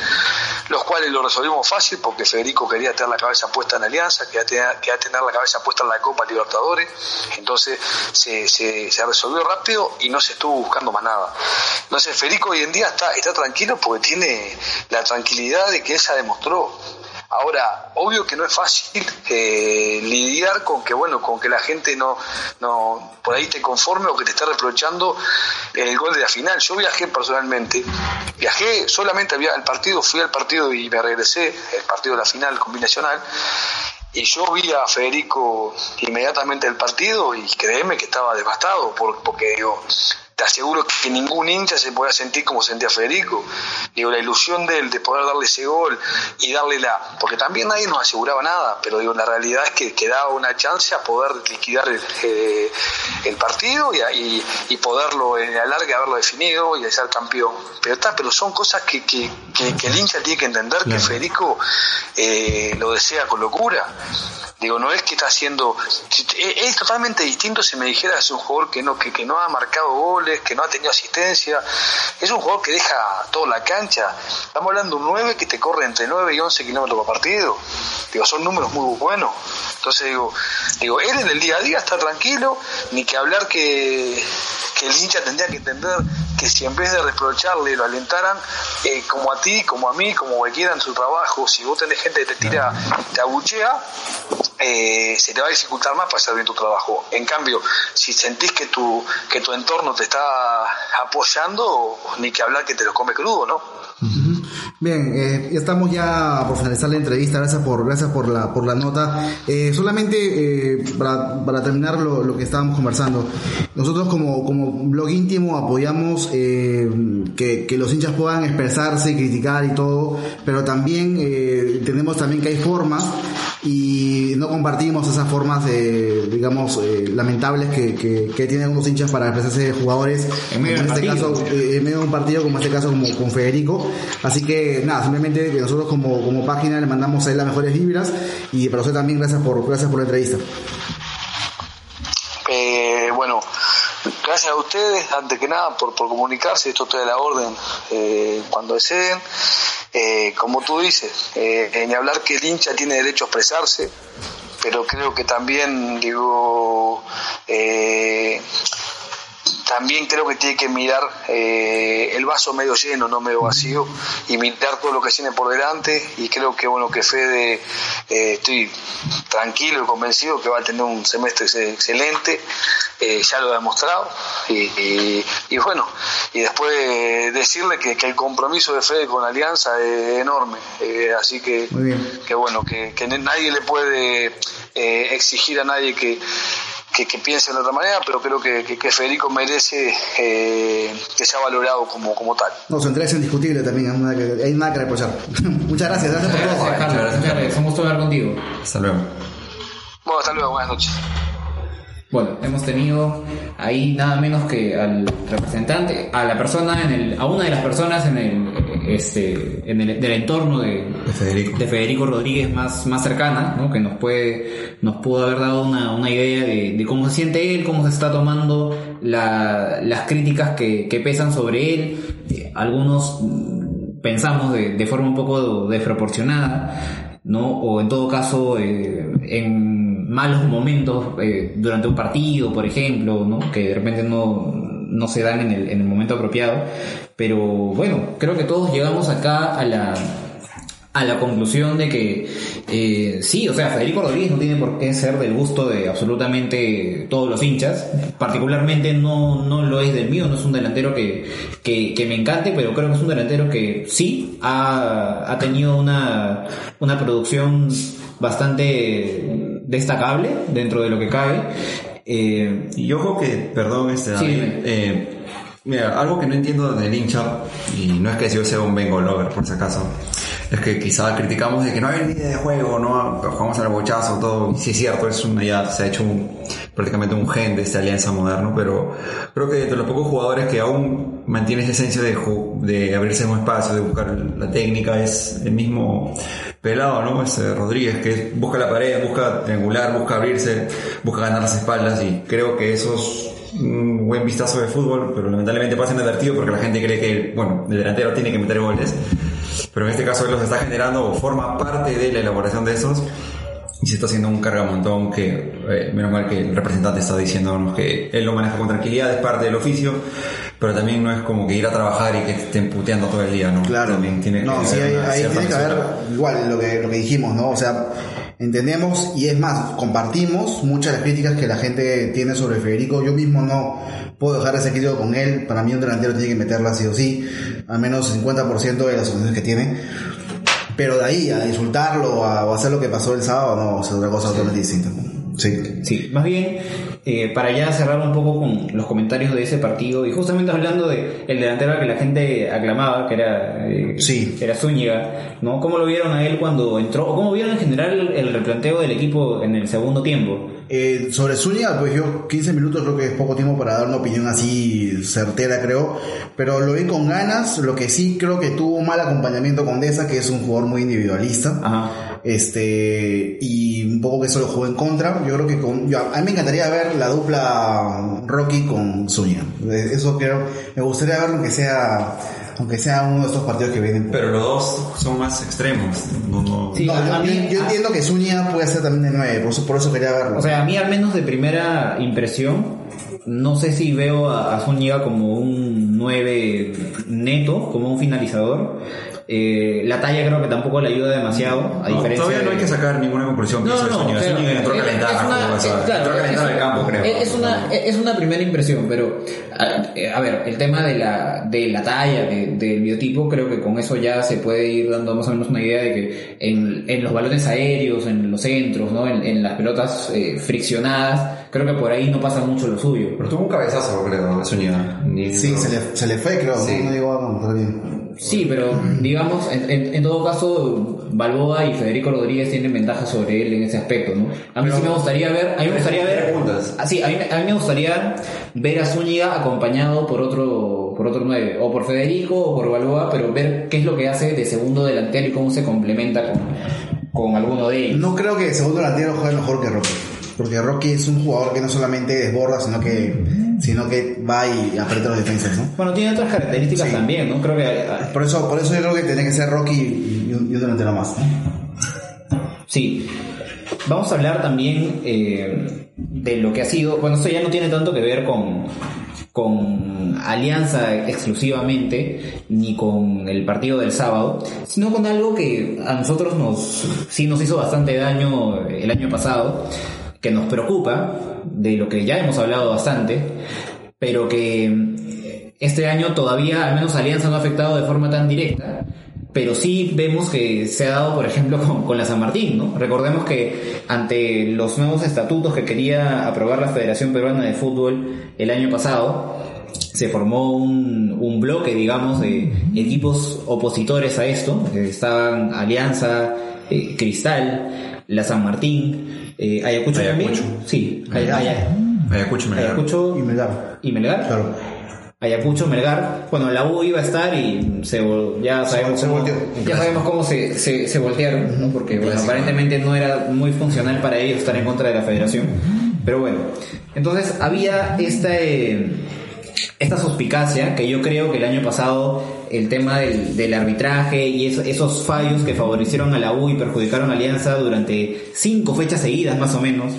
los cuales lo resolvimos fácil porque Federico quería tener la cabeza puesta en Alianza, quería tener, quería tener la cabeza puesta en la Copa Libertadores, entonces se, resolvió rápido y no se estuvo buscando más nada. Entonces Federico hoy en día está, está tranquilo porque tiene la tranquilidad de que ya demostró. Ahora, obvio que no es fácil eh, lidiar con que, bueno, con que la gente no, por ahí te conforme o que te esté reprochando el gol de la final. Yo viajé personalmente, viajé solamente al partido, fui al partido y me regresé, el partido de la final combinacional, y yo vi a Federico inmediatamente del partido y créeme que estaba devastado por- porque digo, te aseguro que ningún hincha se podía sentir como sentía Federico. Digo, la ilusión de él de poder darle ese gol y darle la... Porque también nadie nos aseguraba nada, pero digo, la realidad es que, que daba una chance a poder liquidar el, eh, el partido y, a- y, y poderlo en la larga haberlo definido y ser campeón. Pero está, pero son cosas que, que, que- que el hincha tiene que entender que Federico eh, lo desea con locura. Digo, no es que está haciendo. Es es totalmente distinto si me dijeras es un jugador que no, que, que no ha marcado goles, que no ha tenido asistencia. Es un jugador que deja toda la cancha. Estamos hablando de un 9 que te corre entre 9 y 11 kilómetros por partido. Digo, son números muy buenos. Entonces digo, digo, él en el día a día está tranquilo, ni que hablar que, que el hincha tendría que entender que si en vez de reprocharle lo alentaran, eh, como a ti, como a mí, como cualquiera en su trabajo, si vos tenés gente que te tira, te abuchea, eh, se te va a dificultar más para hacer bien tu trabajo. En cambio, si sentís que tu, que tu entorno te está apoyando, ni que hablar que te lo come crudo, ¿no? Bien, eh, estamos ya por finalizar la entrevista. Gracias por, gracias por la, por la nota. Eh, solamente eh, para, para terminar lo, lo que estábamos conversando. Nosotros como, como blog íntimo apoyamos eh, que, que los hinchas puedan expresarse y criticar y todo, pero también eh, entendemos también que hay formas y no compartimos esas formas de, digamos, eh, lamentables que, que, que tienen algunos hinchas para expresarse de jugadores. En medio este partido. caso, eh, en medio de un partido como este caso como con Federico así que nada simplemente que nosotros como, como página le mandamos a él las mejores vibras y para usted también gracias por gracias por la entrevista Eh, bueno, gracias a ustedes, antes que nada, por, por comunicarse, esto estoy la orden eh, cuando deseen. Eh, como tú dices, eh, ni hablar que el hincha tiene derecho a expresarse, pero creo que también, digo, eh, también creo que tiene que mirar eh, el vaso medio lleno, no medio vacío, y mirar todo lo que tiene por delante. Y creo que bueno que Fede, eh, estoy tranquilo y convencido que va a tener un semestre ex- excelente, eh, ya lo ha demostrado. Y, y- y bueno, y después decirle que, que el compromiso de Fede con Alianza es enorme. Así que, que bueno, que, que nadie le puede exigir a nadie que que, que piensen de otra manera, pero creo que, que, que Federico merece eh, que sea valorado como, como tal. no su entrega es indiscutible también hay nada que, reprochar [laughs] muchas gracias gracias por todo Gracias, Carlos. gracias. Muchas gracias. Un gusto hablar contigo. Hasta luego. Bueno, hasta luego, buenas noches. Bueno, hemos tenido ahí nada menos que al representante, a la persona en el, a una de las personas en el, este, en el, del entorno de, De Federico. de Federico Rodríguez más, más cercana, ¿no? que nos puede, nos pudo haber dado una, una idea de, de cómo se siente él, cómo se está tomando la- las críticas que, que pesan sobre él. Algunos pensamos de, de forma un poco desproporcionada, ¿no? O en todo caso, eh, en malos momentos eh, durante un partido, por ejemplo. Que de repente no, no se dan en el, en el momento apropiado. Pero bueno, creo que todos llegamos acá a la, a la conclusión de que eh, sí, o sea, Federico Rodríguez no tiene por qué ser del gusto de absolutamente todos los hinchas. Particularmente no, no lo es del mío, no es un delantero que, que, que me encante, pero creo que es un delantero que sí ha, ha tenido una, una producción bastante destacable dentro de lo que cabe. Eh, Y ojo que, perdón, este, David, eh, mira, algo que no entiendo del hincha, y no es que yo sea un Bengo lover, por si acaso, es que quizá criticamos de que no hay idea de juego, no jugamos al bochazo, todo, sí es cierto, es una, ya se ha hecho un- prácticamente un gen de esta alianza moderno, pero creo que de los pocos jugadores que aún mantiene esa esencia de, de abrirse un espacio, de buscar la técnica, es el mismo pelado, ¿no? Es eh, Rodríguez, que busca la pared, busca triangular, busca abrirse, busca ganar las espaldas y creo que eso es un buen vistazo de fútbol, pero lamentablemente pasa inadvertido porque la gente cree que, bueno, el delantero tiene que meter goles, pero en este caso él los está generando o forma parte de la elaboración de esos y se está haciendo un cargamontón que, eh, menos mal que el representante está diciéndonos que él lo maneja con tranquilidad, es parte del oficio, pero también no es como que ir a trabajar y que estén puteando todo el día, ¿no? Claro. También tiene no, que sí, haber ahí, tiene que haber igual lo que, lo que dijimos, ¿no? O sea, entendemos y es más, compartimos muchas de las críticas que la gente tiene sobre Federico. Yo mismo no puedo dejar ese crítico con él. Para mí un delantero tiene que meterla sí o sí, al menos 50% de las opciones que tiene. Pero de ahí a insultarlo a- o hacer lo que pasó el sábado, no, es otra cosa totalmente distinta. Sí. Sí, más bien, eh, para ya cerrar un poco con los comentarios de ese partido, y justamente hablando de el delantero que la gente aclamaba, que era, eh, Sí. era Zúñiga, ¿no? ¿Cómo lo vieron a él cuando entró? ¿O cómo vieron en general el, el replanteo del equipo en el segundo tiempo? Eh, sobre Zúñiga, pues yo 15 minutos creo que es poco tiempo para dar una opinión así certera, creo. Pero lo vi con ganas. Lo que sí creo que tuvo un mal acompañamiento con Deza, que es un jugador muy individualista. Ajá. Este, y un poco que eso lo jugó en contra. Yo creo que con, yo- a mí me encantaría ver la dupla Rocky con Zúñiga. Eso creo, me gustaría verlo aunque sea, aunque sea uno de estos partidos que vienen. Pero los dos son más extremos. No, no- Sí, no, yo, mí- entiendo que Zúñiga puede ser también de 9, por eso, por eso quería verlo. O sea, a mí al menos de primera impresión, no sé si veo a, a Zúñiga como un 9 neto, como un finalizador. Eh, la talla creo que tampoco le ayuda demasiado, a No, diferencia todavía no hay que sacar ninguna conclusión. No, no, entró claro, es- el campo, creo. Es una, es una primera impresión, pero a, a ver, el tema de la, de la talla, de- del biotipo, creo que con eso ya se puede ir dando más o menos una idea de que en, en los balones aéreos, en los centros, ¿no? en, en las pelotas eh, friccionadas, creo que por ahí no pasa mucho lo suyo. Pero tuvo un cabezazo, creo, Zúñiga. Sí, se le, se le fue, creo. Sí. No llegó a controlar bien. Sí, pero digamos, en, en- en todo caso, Balboa y Federico Rodríguez tienen ventaja sobre él en ese aspecto, ¿no? A mí sí me gustaría ver, a mí me gustaría ver, ah, sí, a mí, a mí me gustaría ver a Zúñiga acompañado por otro, por otro nueve, o por Federico o por Balboa, pero ver qué es lo que hace de segundo delantero y cómo se complementa con, con alguno de ellos. No creo que segundo delantero juegue mejor que Rocky. Porque Rocky es un jugador que no solamente desborda, sino que, sino que va y aprieta los defensas, ¿no? Bueno, tiene otras características Sí. también, ¿no? Creo que Por eso, por eso yo creo que tiene que ser Rocky y un, y un delantero más. ¿no? Sí. Vamos a hablar también eh, de lo que ha sido. Bueno, esto ya no tiene tanto que ver con, con Alianza exclusivamente, ni con el partido del sábado, sino con algo que a nosotros nos, sí nos hizo bastante daño el año pasado, que nos preocupa, de lo que ya hemos hablado bastante, pero que este año todavía, al menos Alianza no ha afectado de forma tan directa, pero sí vemos que se ha dado, por ejemplo, [laughs] con, con la San Martín, ¿no? Recordemos que ante los nuevos estatutos que quería aprobar la Federación Peruana de Fútbol el año pasado, se formó un, un bloque, digamos, de equipos opositores a esto. Eh, Estaban Alianza, eh, Cristal, la San Martín, eh, Ayacucho, también. Ayacucho. Sí, Ay- Aya- Ayacucho, Melgar. Ayacucho Y Melgar. y Melgar. Claro. Ayacucho, Melgar. Bueno, la U iba a estar y se, ya sabemos se cómo, ya sabemos cómo se, se, se voltearon, ¿no? porque bueno, aparentemente no era muy funcional para ellos estar en contra de la federación. Pero bueno, entonces había esta, eh, esta suspicacia que yo creo que el año pasado el tema del, arbitraje y eso- esos fallos que favorecieron a la U y perjudicaron a Alianza durante cinco fechas seguidas más o menos,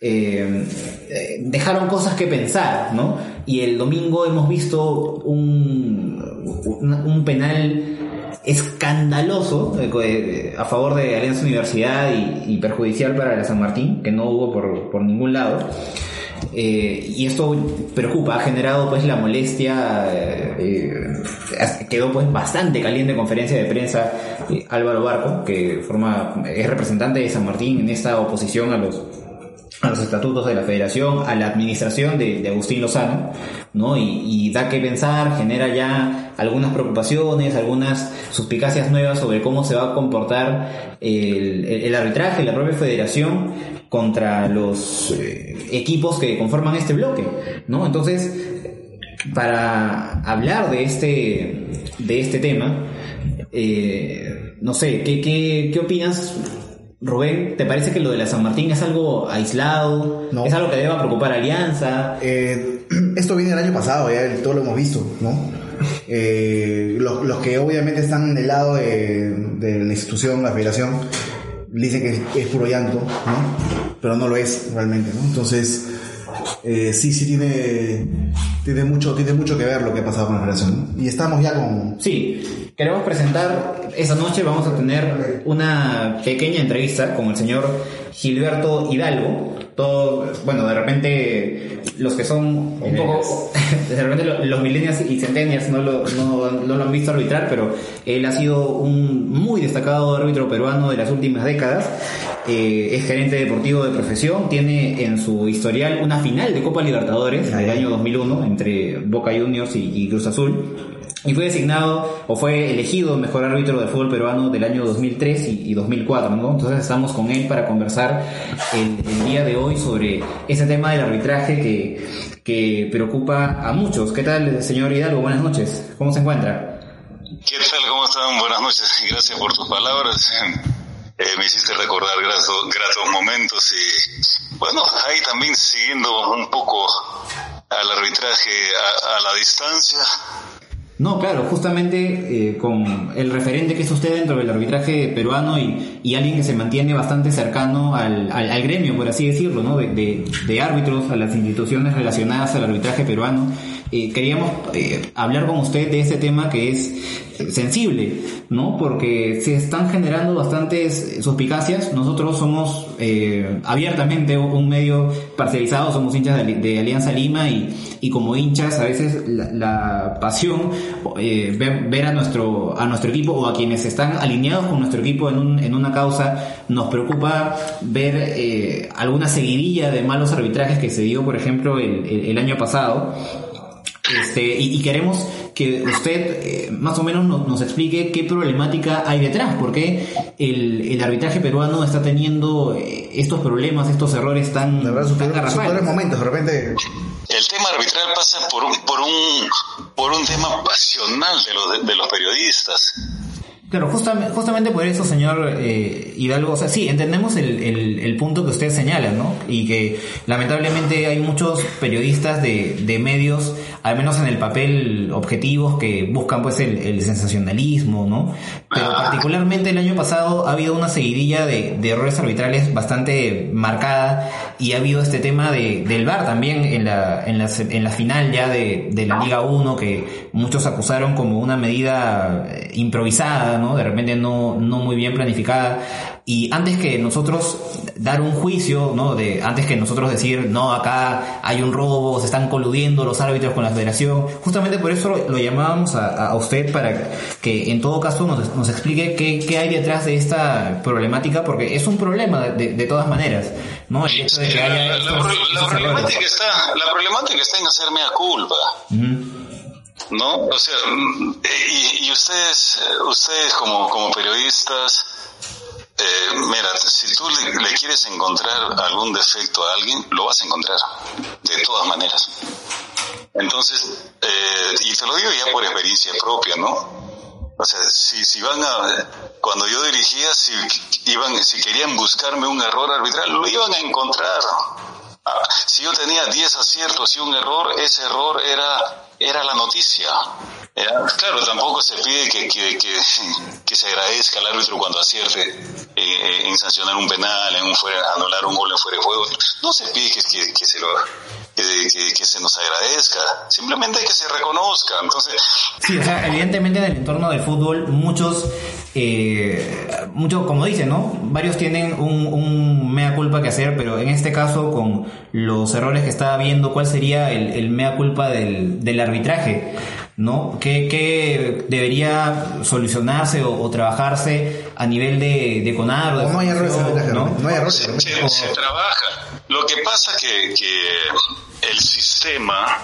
eh, eh, dejaron cosas que pensar, ¿no? Y el domingo hemos visto un, un, penal escandaloso eh, a favor de Alianza Universidad y, perjudicial para San Martín, que no hubo por, por ningún lado. Eh, y esto preocupa, ha generado pues la molestia, eh, eh, quedó pues bastante caliente en conferencia de prensa Álvaro Barco, que forma, es representante de San Martín en esta oposición a los a los estatutos de la federación, a la administración de, Agustín Lozano, ¿no? Y, da que pensar, genera ya algunas preocupaciones, algunas suspicacias nuevas sobre cómo se va a comportar el arbitraje, la propia federación contra los eh, equipos que conforman este bloque, ¿no? Entonces, para hablar de este, de este tema, eh, no sé, ¿qué, qué, ¿qué opinas, Rubén? ¿Te parece que lo de la San Martín es algo aislado? No. ¿Es algo que deba preocupar a Alianza? Eh, [clears throat] esto viene del año pasado, ya el- todo lo hemos visto, ¿no? Eh, los, los que obviamente están del lado de, de la institución, la federación, dicen que es, puro llanto, ¿no? Pero no lo es realmente, ¿no? Entonces, eh, sí, sí tiene, tiene, mucho, tiene mucho que ver lo que ha pasado con la federación. ¿no? Y estamos ya con... Sí, queremos presentar, esa noche vamos a tener una pequeña entrevista con el señor Gilberto Hidalgo. Todo, bueno, de repente los que son un poco, [laughs] de repente lo- los millennials y centennials no lo, no, no lo han visto arbitrar, pero él ha sido un muy destacado árbitro peruano de las últimas décadas. Eh, es gerente deportivo de profesión, tiene en su historial una final de Copa Libertadores del año 2001 entre Boca Juniors y, y Cruz Azul. Y fue designado o fue elegido mejor árbitro del fútbol peruano del año 2003 y, y 2004, ¿no? Entonces estamos con él para conversar el, día de hoy sobre ese tema del arbitraje que, que preocupa a muchos. ¿Qué tal, señor Hidalgo? Buenas noches. ¿Cómo se encuentra? ¿Qué tal? ¿Cómo están? Buenas noches. Gracias por tus palabras. Eh, me hiciste recordar gratos, gratos momentos y bueno, ahí también siguiendo un poco al arbitraje a la distancia. No, claro, justamente eh, con el referente que es usted dentro del arbitraje peruano y, alguien que se mantiene bastante cercano al, gremio, por así decirlo, ¿no? De árbitros, a las instituciones relacionadas al arbitraje peruano. Eh, queríamos eh, hablar con usted de ese tema que es eh, sensible, ¿no? Porque se están generando bastantes suspicacias. Nosotros somos abiertamente un medio parcializado, somos hinchas de, Ali- de Alianza Lima y, y como hinchas a veces la, pasión, ver, a nuestro a nuestro equipo o a quienes están alineados con nuestro equipo en, un- en una causa nos preocupa ver eh, alguna seguidilla de malos arbitrajes que se dio, por ejemplo, el- el año pasado. Este, y, y queremos que usted eh, más o menos nos, nos explique qué problemática hay detrás, porque el, el arbitraje peruano está teniendo eh, estos problemas, estos errores tan, De verdad, sus peores, momentos, de repente... El tema arbitral pasa por un, por un, por un tema pasional de los, de los periodistas. Claro, justamente, justamente por eso, señor eh, Hidalgo, o sea, sí, entendemos el, el, el punto que usted señala, ¿no? Y que lamentablemente hay muchos periodistas de, de medios, al menos en el papel, objetivos que buscan pues el, el sensacionalismo, ¿no? Pero particularmente el año pasado ha habido una seguidilla de, de errores arbitrales bastante marcada y ha habido este tema de, del VAR también en la, en la, en la final ya de, de la Liga 1 que muchos acusaron como una medida eh, improvisada, ¿no? De repente no, no muy bien planificada. Y antes que nosotros dar un juicio, ¿no? De, antes que nosotros decir, no, acá hay un robo, se están coludiendo los árbitros con la justamente por eso lo, lo llamábamos a, a usted para que en todo caso nos, nos explique qué, qué hay detrás de esta problemática, porque es un problema de, de todas maneras, ¿no? De que La, la- estos- la problemática está, la problemática está en hacerme a culpa. ¿no? O sea, mm, y, y ustedes, eh, ustedes como, como periodistas, eh, mira, si tú le, quieres encontrar algún defecto a alguien, lo vas a encontrar, de todas maneras. Entonces, eh, y te lo digo ya por experiencia propia, ¿no? O sea, si, si van a, cuando yo dirigía, si iban, si querían buscarme un error arbitral, lo iban a encontrar. Ah, si yo tenía 10 aciertos y un error, ese error era, era la noticia. ¿ya? Claro, tampoco se pide que, que, que, se agradezca al árbitro cuando acierte eh, en sancionar un penal, en un fuera, anular un gol en fuera de juego. No se pide que, se lo que se nos agradezca, simplemente que se reconozca. Entonces, Sí, o sea, evidentemente en el entorno del fútbol muchos, eh, muchos, como dicen, ¿no? Varios tienen un, un mea culpa que hacer, pero en este caso con los errores que estaba viendo, ¿cuál sería el, el mea culpa del, del arbitraje? ¿No? ¿Qué, qué debería solucionarse o, o trabajarse a nivel de, de CONAR? o de O no hay errores ¿no? no hay errores. se, realmente. se- se trabaja. Lo que pasa que, que el sistema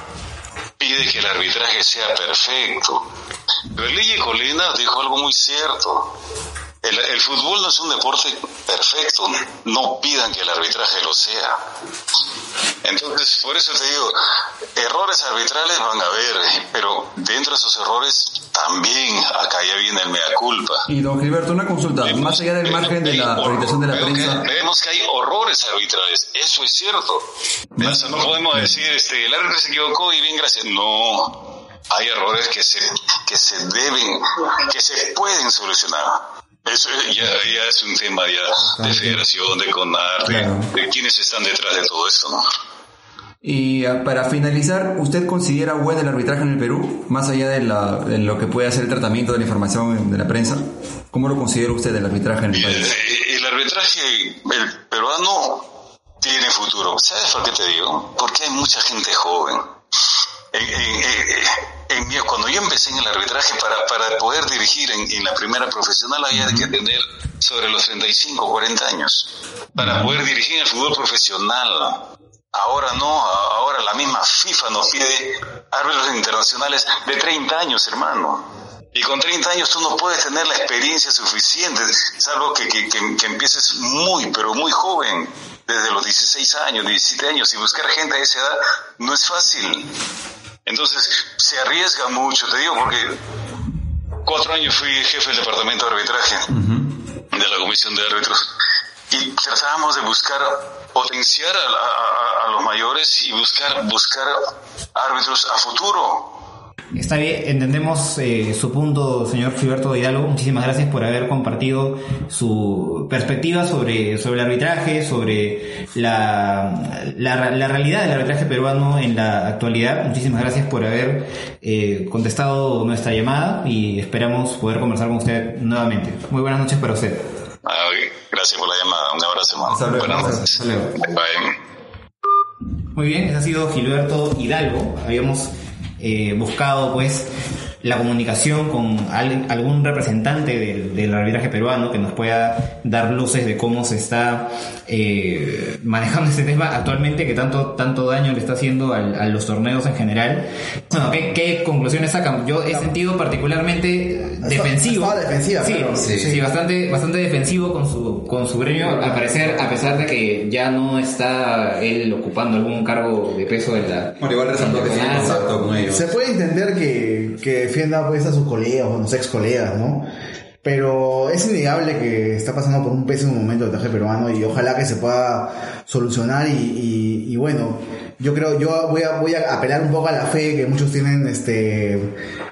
pide que el arbitraje sea perfecto. Pero Lille Colina dijo algo muy cierto. El, el, fútbol no es un deporte perfecto, no pidan que el arbitraje lo sea. Entonces, por eso te digo, errores arbitrales van a haber, pero dentro de esos errores también acá ya viene el mea culpa. Y don Gilberto, una consulta, Vemos- más allá del margen de la hay orientación de la prensa, que- vemos que hay horrores arbitrales, eso es cierto. No podemos decir, este, el árbitro se equivocó y bien, gracias. No, hay errores que se, que se deben, que se pueden solucionar. Eso ya, ya es un tema ya de federación, de CONAR, de, Claro. de quienes están detrás de todo esto, ¿no? y ah, para finalizar, ¿usted considera bueno el arbitraje en el Perú? Más allá de, la, de lo que puede hacer el tratamiento de la información de la prensa, ¿cómo lo considera usted el arbitraje en el El, país? el arbitraje, el peruano tiene futuro. ¿Sabes por qué te digo? Porque hay mucha gente joven. En, en- en- en mi- cuando yo empecé en el arbitraje, para, para poder dirigir en, la primera profesional había que tener sobre los 35 o 40 años. Para poder dirigir en el fútbol profesional. Ahora no, ahora la misma FIFA nos pide árbitros internacionales de 30 años, hermano. Y con 30 años tú no puedes tener la experiencia suficiente, salvo que, que, que- que empieces muy, pero muy joven, desde los 16 años, 17 años, y buscar gente a esa edad no es fácil. Entonces se arriesga mucho, te digo, porque cuatro años fui jefe del departamento de arbitraje de la comisión de árbitros y tratábamos de buscar potenciar a, a- a- a los mayores y buscar buscar árbitros a futuro. Está bien, entendemos eh, su punto, señor Gilberto Hidalgo. Muchísimas gracias por haber compartido su perspectiva sobre, sobre el arbitraje, sobre la, la, la realidad del arbitraje peruano en la actualidad. Muchísimas gracias por haber eh, contestado nuestra llamada y esperamos poder conversar con usted nuevamente. Muy buenas noches para usted. Ah, gracias por la llamada, un abrazo hermano. Hasta luego. Buenas noches. Hasta luego. Bye. Muy bien, ese ha sido Gilberto Hidalgo. Habíamos eh, buscado pues la comunicación con al- algún representante del, del arbitraje peruano que nos pueda dar luces de cómo se está eh, manejando este tema actualmente que tanto tanto daño le está haciendo al- a los torneos en general. Bueno, ¿qué, qué conclusiones sacan? Yo he sentido particularmente defensivo. estaba defensiva, sí, claro. sí, Sí. sí, bastante, bastante defensivo con su, con su gremio, al parecer, a pesar de que ya no está él ocupando algún cargo de peso en la... Bueno, igual resaltó que tiene contacto con ellos. Se puede entender que, que defienda pues a sus colegas o a sus ex colegas, ¿no? Pero es innegable que está pasando por un pésimo momento el traje peruano y ojalá que se pueda solucionar y, y- y bueno, yo creo, yo voy a, voy a apelar un poco a la fe que muchos tienen este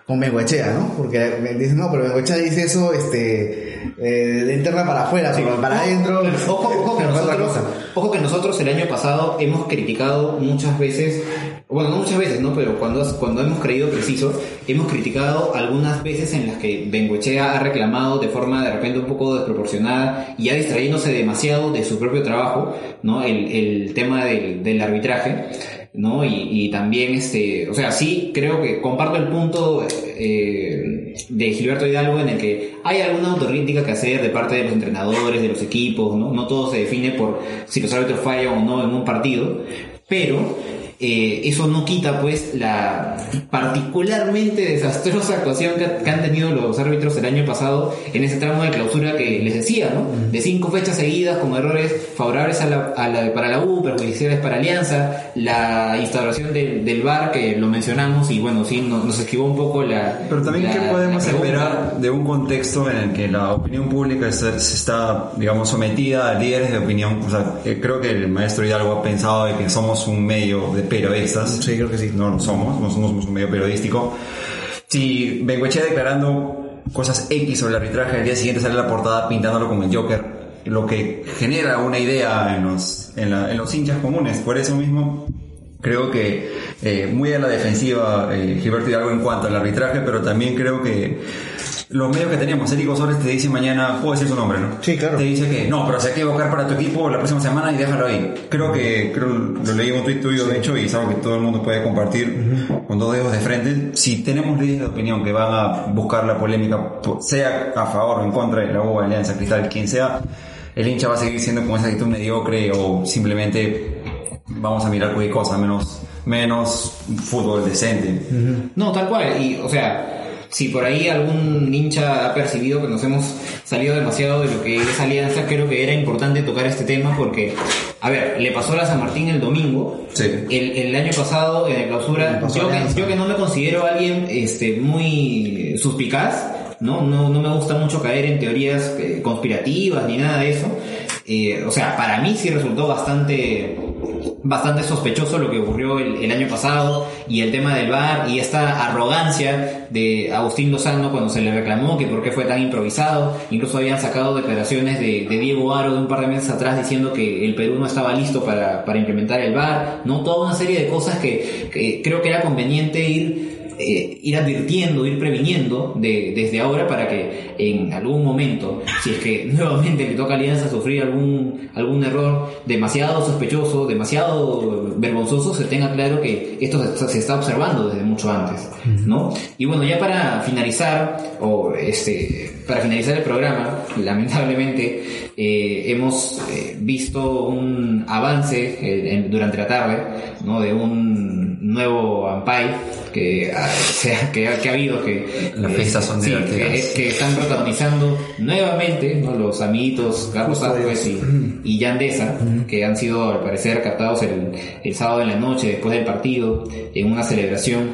con Bengoechea, ¿no? Porque me dicen, no, pero Bengoechea dice eso este eh, de interna para afuera, pero para adentro. Ojo, ojo que [laughs] nosotros, ojo que nosotros el año pasado hemos criticado muchas veces, bueno, no muchas veces, ¿no? Pero cuando, cuando hemos creído preciso, hemos criticado algunas veces en las que Bengochea ha reclamado de forma de repente un poco desproporcionada y ya distrayéndose demasiado de su propio trabajo, ¿no? El, el tema del, del arbitraje. ¿no? Y, y también, este, o sea, sí creo que comparto el punto eh, de Gilberto Hidalgo en el que hay alguna autocrítica que hacer de parte de los entrenadores, de los equipos, ¿no? No todo se define por si los árbitros fallan o no en un partido, pero eh, eso no quita pues la particularmente desastrosa actuación que, que han tenido los árbitros el año pasado en ese tramo de clausura que les decía, ¿no? De cinco fechas seguidas con errores favorables a la, a la- para la U, perjudiciales para Alianza, la instauración del, del VAR que lo mencionamos y bueno, sí, nos, nos esquivó un poco la... Pero también, la- ¿qué podemos esperar de un contexto en el que la opinión pública está, se está, digamos, sometida a líderes de opinión? O sea, que creo que el maestro Hidalgo ha pensado de que somos un medio de periodistas. Sí, creo que sí. No lo somos, no somos un medio periodístico. Si Bengoechea declarando cosas X sobre el arbitraje, al día siguiente sale la portada pintándolo como el Joker, lo que genera una idea en los, en, la- en los hinchas comunes. Por eso mismo, creo que eh, muy a la defensiva eh, Gilberto Hidalgo en cuanto al arbitraje, pero también creo que los medios que teníamos, Eric Osores te dice mañana, puedo decir su nombre, ¿no? Sí, claro. Te dice que no, pero se hay que evocar para tu equipo la próxima semana y déjalo ahí. Creo que creo, lo leí en un tuit tuyo, de hecho, y es algo que todo el mundo puede compartir con dos dedos de frente. Si tenemos líderes de opinión que van a buscar la polémica, po- sea a favor o en contra de la U, Alianza, Cristal, quien sea, el hincha va a seguir siendo con esa actitud mediocre o simplemente vamos a mirar cualquier cosa, menos, menos fútbol decente. No, tal cual. Y, o sea, si por ahí algún hincha ha percibido que nos hemos salido demasiado de lo que es Alianza, creo que era importante tocar este tema porque, a ver, le pasó a la San Martín el domingo. Sí. El, el año pasado, en la clausura, yo que, yo que no me considero alguien este, muy suspicaz, ¿no? No, no me gusta mucho caer en teorías eh, conspirativas ni nada de eso. Eh, o sea, para mí sí resultó bastante bastante sospechoso lo que ocurrió el, año pasado y el tema del VAR y esta arrogancia de Agustín Lozano cuando se le reclamó que por qué fue tan improvisado. Incluso habían sacado declaraciones de, de Diego Aro de un par de meses atrás diciendo que el Perú no estaba listo para, implementar el VAR. No, toda una serie de cosas que, que creo que era conveniente ir eh, ir advirtiendo, ir previniendo de- desde ahora para que en algún momento, si es que [laughs] nuevamente le toca a Alianza sufrir algún, algún error demasiado sospechoso, demasiado vergonzoso, se tenga claro que esto se está, se está observando desde mucho antes, ¿no? Y bueno, ya para finalizar, o este, para finalizar el programa, lamentablemente eh, hemos eh, visto un avance en- durante la tarde, ¿no? De un nuevo Ampay que, ha- se ha- que, ha- que ha habido que Las fiestas son sí, divertidas. que, que están protagonizando nuevamente ¿no? los amiguitos Carlos Ascuez y, [clears throat] y Yandesa que han sido al parecer captados el, el sábado en la noche después del partido en una celebración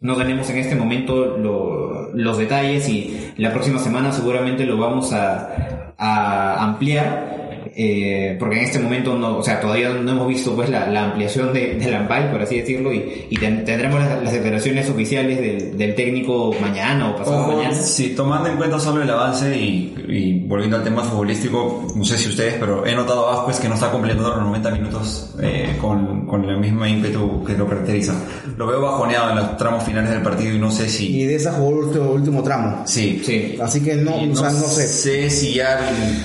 no tenemos en este momento lo- los detalles y la próxima semana seguramente lo vamos a, a ampliar. Eh, porque en este momento no, o sea, todavía no hemos visto pues la, la ampliación de, del AMPAI, por así decirlo, y, y ten- tendremos las, las declaraciones oficiales del, del técnico mañana o pasado Ojo, mañana. sí, tomando en cuenta solo el avance y, y volviendo al tema futbolístico, no sé si ustedes, pero he notado a Vázquez que no está completando los 90 minutos eh, con, con el mismo ímpetu que lo caracteriza. Lo veo bajoneado en los tramos finales del partido y no sé si... Y de esa jugó el último, último tramo. Sí, Sí. Así que no, o sea, no sé. si ya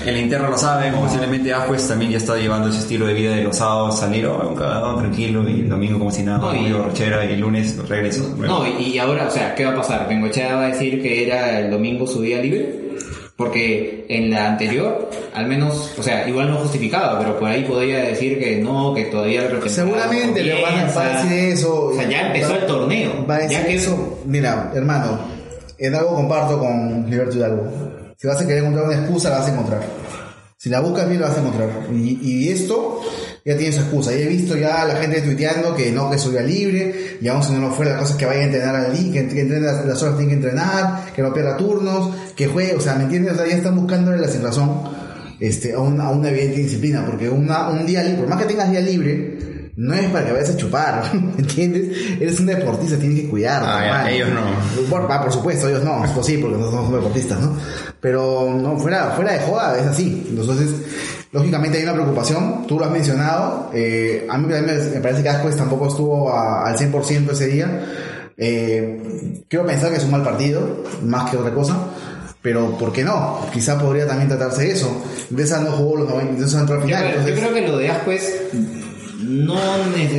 el, el interno lo sabe, o posiblemente Ajuez también ya está llevando ese estilo de vida de los sábados, salir oh, un cagadón tranquilo y el domingo como si nada, No, y- borrachera y el lunes regreso. No, y, ahora, o sea, ¿qué va a pasar? ¿Bengochea va a decir que era el domingo su día libre? Porque en la anterior, al menos, o sea, igual no justificaba, pero por ahí podría decir que no, que todavía Seguramente le van a, va a decir eso. O sea, ya empezó Va- el torneo. Va a decir ya que eso. Mira, hermano, en algo comparto con Gilberto Hidalgo. Si vas a querer encontrar una excusa, la vas a encontrar. Si la buscas bien, la vas a encontrar. Y, esto ya tiene su excusa. Y he visto ya a la gente tuiteando que no, que es su día libre, y aún si no lo fuera, la cosa es que vaya a entrenar al día, que, que entrene las, las horas que tiene que entrenar, que no pierda turnos, que juegue, o sea, ¿me entiendes? O sea, ya están buscándole la sin razón este, a, una, a una evidente disciplina, porque una, un día libre, por más que tengas día libre, no es para que vayas a chupar, ¿me [laughs] entiendes? Eres un deportista, tienes que cuidarte. Ah, ya, ellos no. Por, ah, por supuesto, ellos no, nosotros sí, porque nosotros somos deportistas, ¿no? Pero no, fuera, fuera de joda, es así. Entonces, lógicamente hay una preocupación, tú lo has mencionado, eh, a mí me, me parece que Ascuez tampoco estuvo a- al 100% ese día. Eh, quiero pensar que es un mal partido, más que otra cosa. Pero, ¿por qué no? Quizá podría también tratarse de eso. De esa no jugó los 90, de esa entró al yo, final. creo, yo entonces- creo que lo de Ascuez no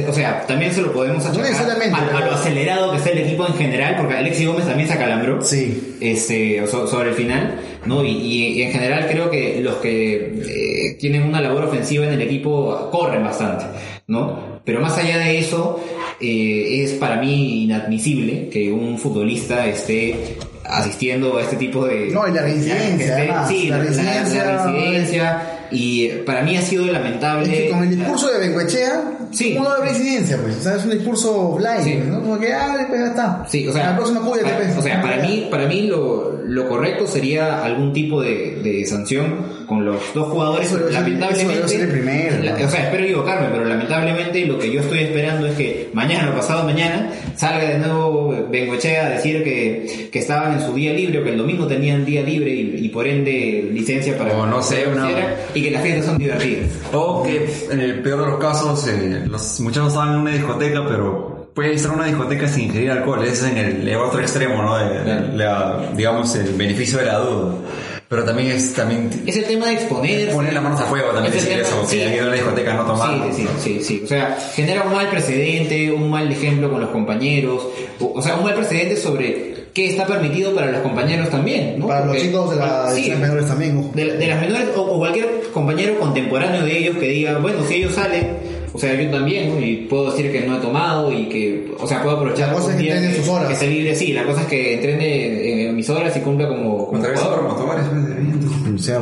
o sea, también se lo podemos achacar necesariamente, a, lo acelerado que está el equipo en general, porque Alexi Gómez también se acalambró. Sí. este, so- sobre el final, ¿no? Y, y- y en general creo que los que eh, tienen una labor ofensiva en el equipo corren bastante, ¿no? Pero más allá de eso, eh, es para mí inadmisible que un futbolista esté asistiendo a este tipo de... No, y la reincidencia, que esté- además, sí, la la, la- la reincidencia, reincidencia, y para mí ha sido lamentable... Es que con el discurso de Benguechea, Sí. ¿cómo no habrá incidencia? Pues? O sea, es un discurso blind, Sí. ¿no? Como que, ah, pues ya está. Sí, o sea, la próxima para, pues. o sea, para mí, para mí lo, lo correcto sería algún tipo de, de sanción con los dos jugadores. Eso debe ser- lamentablemente, eso debe ser el primero, la- ¿no? o sea, espero equivocarme, pero lamentablemente lo que yo estoy esperando es que mañana o pasado mañana salga de nuevo Bengochea a decir que, que estaban en su día libre o que el domingo tenían día libre y, y por ende licencia para O no sé, una- y que las fiestas son divertidas. O que en el peor de los casos, eh, los muchachos estaban en una discoteca, pero puede estar en una discoteca sin ingerir alcohol. Ese es en el, el otro extremo, ¿no? De- de la- digamos, el beneficio de la duda. Pero también es también Es el tema de exponer. poner las manos a fuego también Es decir tema- eso, sí. que han ido a una discoteca no tomar. Sí, sí, sí, sí. O sea, genera un mal precedente, un mal ejemplo con los compañeros. O, o sea, un mal precedente sobre qué está permitido para los compañeros también, ¿no? Para los Porque- chicos de, la, de sí, las menores también. de, de las menores o, o cualquier compañero contemporáneo de ellos que diga, bueno, si ellos salen O sea, yo también, ¿no? y puedo decir que no he tomado y que, o sea, puedo aprovechar La cosa es que entrene sus horas. que esté libre, sí, la cosa es que entrene en mis horas y cumpla como, como Otra vez promotores,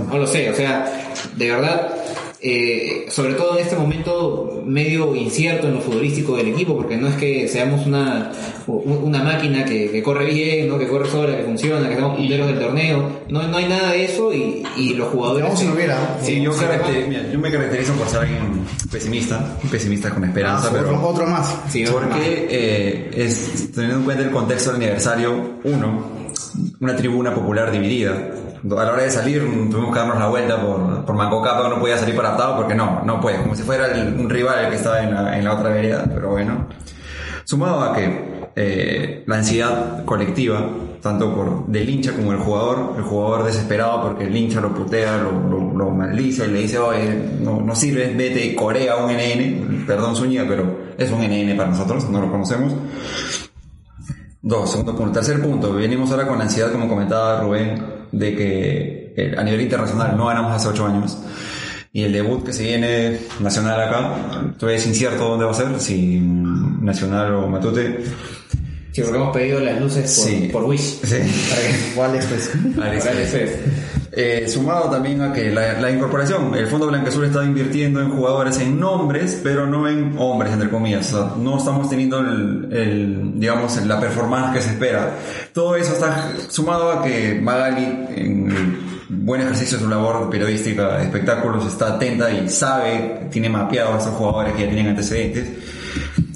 No lo sé, o sea, de verdad, eh, sobre todo en este momento medio incierto en lo futbolístico del equipo, porque no es que seamos una, una máquina que, que corre bien, ¿no? que corre sola, que funciona, que estamos punteros del torneo, no, no hay nada de eso y, y los jugadores... Como si no hubiera. Sí, yo, Sí, caracter- mira, yo me caracterizo por ser alguien pesimista, un pesimista con esperanza, otro, pero otro más. Sí, otro más. porque eh, es teniendo en cuenta el contexto del aniversario, uno, una tribuna popular dividida. A la hora de salir tuvimos que darnos la vuelta por, por Manco Capa, que no podía salir para adaptado porque no, no puede, como si fuera el- un rival el que estaba en la, en la otra vereda, pero bueno. Sumado a que eh, la ansiedad colectiva, tanto por del hincha como el jugador, el jugador desesperado porque el hincha lo putea, lo, lo, lo maldice y le dice, oye, no, no sirves, vete y corea un NN, perdón Zúñiga, pero es un NN para nosotros, no lo conocemos. Dos, segundo punto. Tercer punto, venimos ahora con la ansiedad, como comentaba Rubén, de que eh, a nivel internacional no ganamos hace ocho años. Y el debut que se viene nacional acá, todavía es incierto dónde va a ser, si nacional o Matute. Sí, porque hemos pedido las luces por, Sí. por Wish. Sí. Para que, [laughs] Igual después. Alex, que eh, sumado también a que la, la incorporación, el Fondo Blanquezul está invirtiendo en jugadores en nombres, pero no en hombres, entre comillas. O sea, no estamos teniendo el, el, digamos, la performance que se espera. Todo eso está sumado a que Magali, en buen ejercicio de su labor periodística espectáculos, está atenta y sabe, tiene mapeado a esos jugadores que ya tienen antecedentes.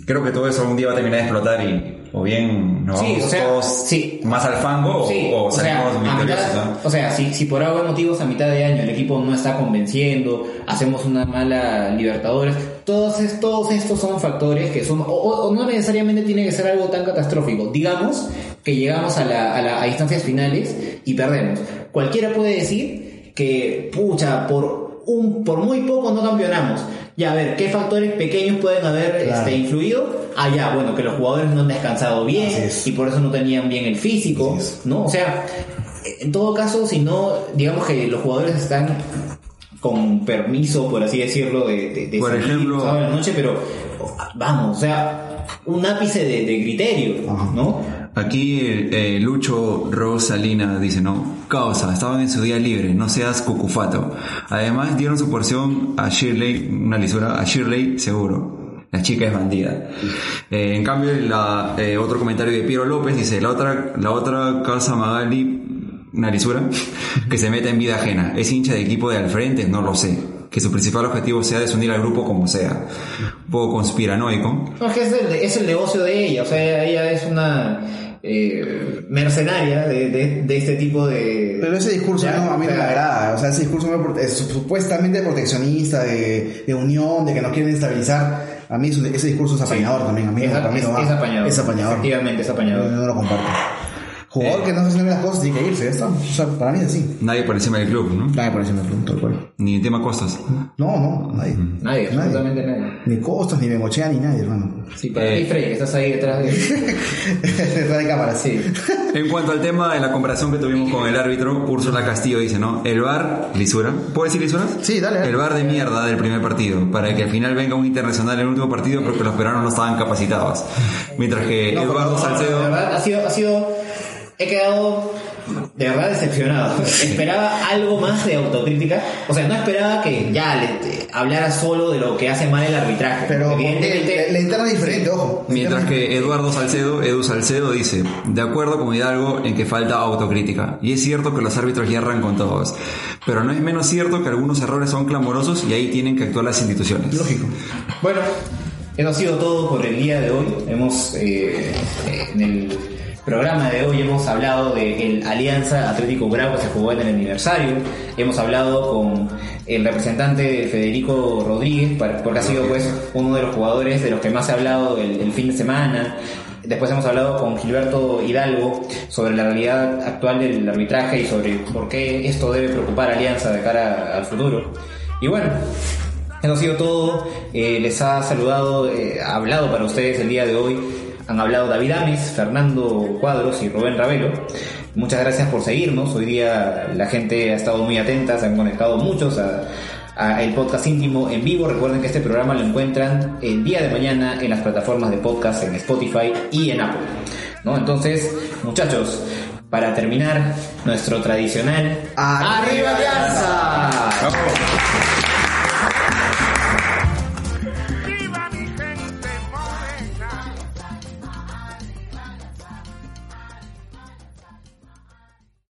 Creo que todo eso algún día va a terminar de explotar y o bien nos Sí, vamos o sea, todos sí. más al fango o- Sí, o, o sea, salimos victoriosos. mitad- ¿no? o sea, si, si por algo motivos a mitad de año el equipo no está convenciendo, hacemos una mala Libertadores, todos, es- todos estos son factores que son, o no necesariamente tiene que ser algo tan catastrófico. Digamos que llegamos a, la, a, la- a instancias finales y perdemos. Cualquiera puede decir que, pucha, por, un, por muy poco no campeonamos. Ya, a ver, ¿qué factores pequeños pueden haber Claro. este, influido? Ah, ya, bueno, que los jugadores no han descansado bien y por eso no tenían bien el físico. ¿no? O sea, en todo caso, si no, digamos que los jugadores están con permiso, por así decirlo, de, de, de Por salir ejemplo- sábado en la noche, pero vamos, o sea, un ápice de, de criterio, Ajá. ¿no? Aquí eh, Lucho Rosalina dice, no, causa, estaban en su día libre, no seas cucufato. Además dieron su porción a Shirley, una lisura, a Shirley seguro. La chica es bandida. Eh, en cambio, la, eh, otro comentario de Piero López dice, la otra, la otra causa Magali, una lisura, [laughs] que se mete en vida ajena. ¿Es hincha de equipo de al frente? No lo sé. Que su principal objetivo sea desunir al grupo como sea. Un poco conspiranoico. No, es que es el, es el negocio de ella, o sea, ella es una eh, mercenaria de, de, de este tipo de... Pero ese discurso Ya, no, a mí no me agrada. O sea, ese discurso es supuestamente proteccionista, de, de unión, de que nos quieren estabilizar. A mí ese discurso es apañador también. A mí, Es, no- a mí es- no va. es apañador. Es apañador. Efectivamente, es Yo apañador. no lo comparto. Jugador Eh. que no se haciendo bien las cosas tiene que irse, está. O sea, para mí es así. Nadie por encima del club, ¿no? Nadie por encima del punto, tal cual. Ni el tema costas. No, no, nadie. Nadie, absolutamente nadie. Ni Costas, ni Bengochea, ni nadie, hermano. Sí, para Eh. ti, Frey, que estás ahí detrás de... [laughs] Detrás de cámara, sí. En cuanto al tema de la comparación que tuvimos con el árbitro, Úrsula Castillo dice, ¿no? El bar, lisura. ¿Puedo decir lisuras? Sí, dale, dale. El bar de mierda del primer partido, para que al final venga un internacional en el último partido porque los peruanos no estaban capacitados. Mientras que No, Eduardo no, Salcedo... verdad, ha sido, ha sido, he quedado de verdad decepcionado. esperaba algo más de autocrítica. O sea, no esperaba que ya le, te- hablara solo de lo que hace mal el arbitraje. Pero evidentemente, la, la interna es diferente, ojo. Mientras que Eduardo Salcedo, Edu Salcedo dice, de acuerdo con Hidalgo en que falta autocrítica. Y es cierto que los árbitros hierran con todos. Pero no es menos cierto que algunos errores son clamorosos y ahí tienen que actuar las instituciones. Lógico. Bueno, eso ha sido todo por el día de hoy. Hemos, eh, eh, en el programa de hoy hemos hablado de el Alianza Atlético Bravo que se jugó en el aniversario. Hemos hablado con el representante Federico Rodríguez, porque ha sido pues uno de los jugadores de los que más ha hablado el, fin de semana. Después hemos hablado con Gilberto Hidalgo sobre la realidad actual del arbitraje y sobre por qué esto debe preocupar a Alianza de cara al futuro. Y bueno, eso ha sido todo. Eh, les ha saludado, eh, ha hablado para ustedes el día de hoy. Han hablado David Ames, Fernando Cuadros y Rubén Ravelo. Muchas gracias por seguirnos. Hoy día la gente ha estado muy atenta, se han conectado muchos a, a el podcast íntimo en vivo. Recuerden que este programa lo encuentran el día de mañana en las plataformas de podcast en Spotify y en Apple. ¿no? Entonces, muchachos, para terminar nuestro tradicional ¡Arriba Alianza!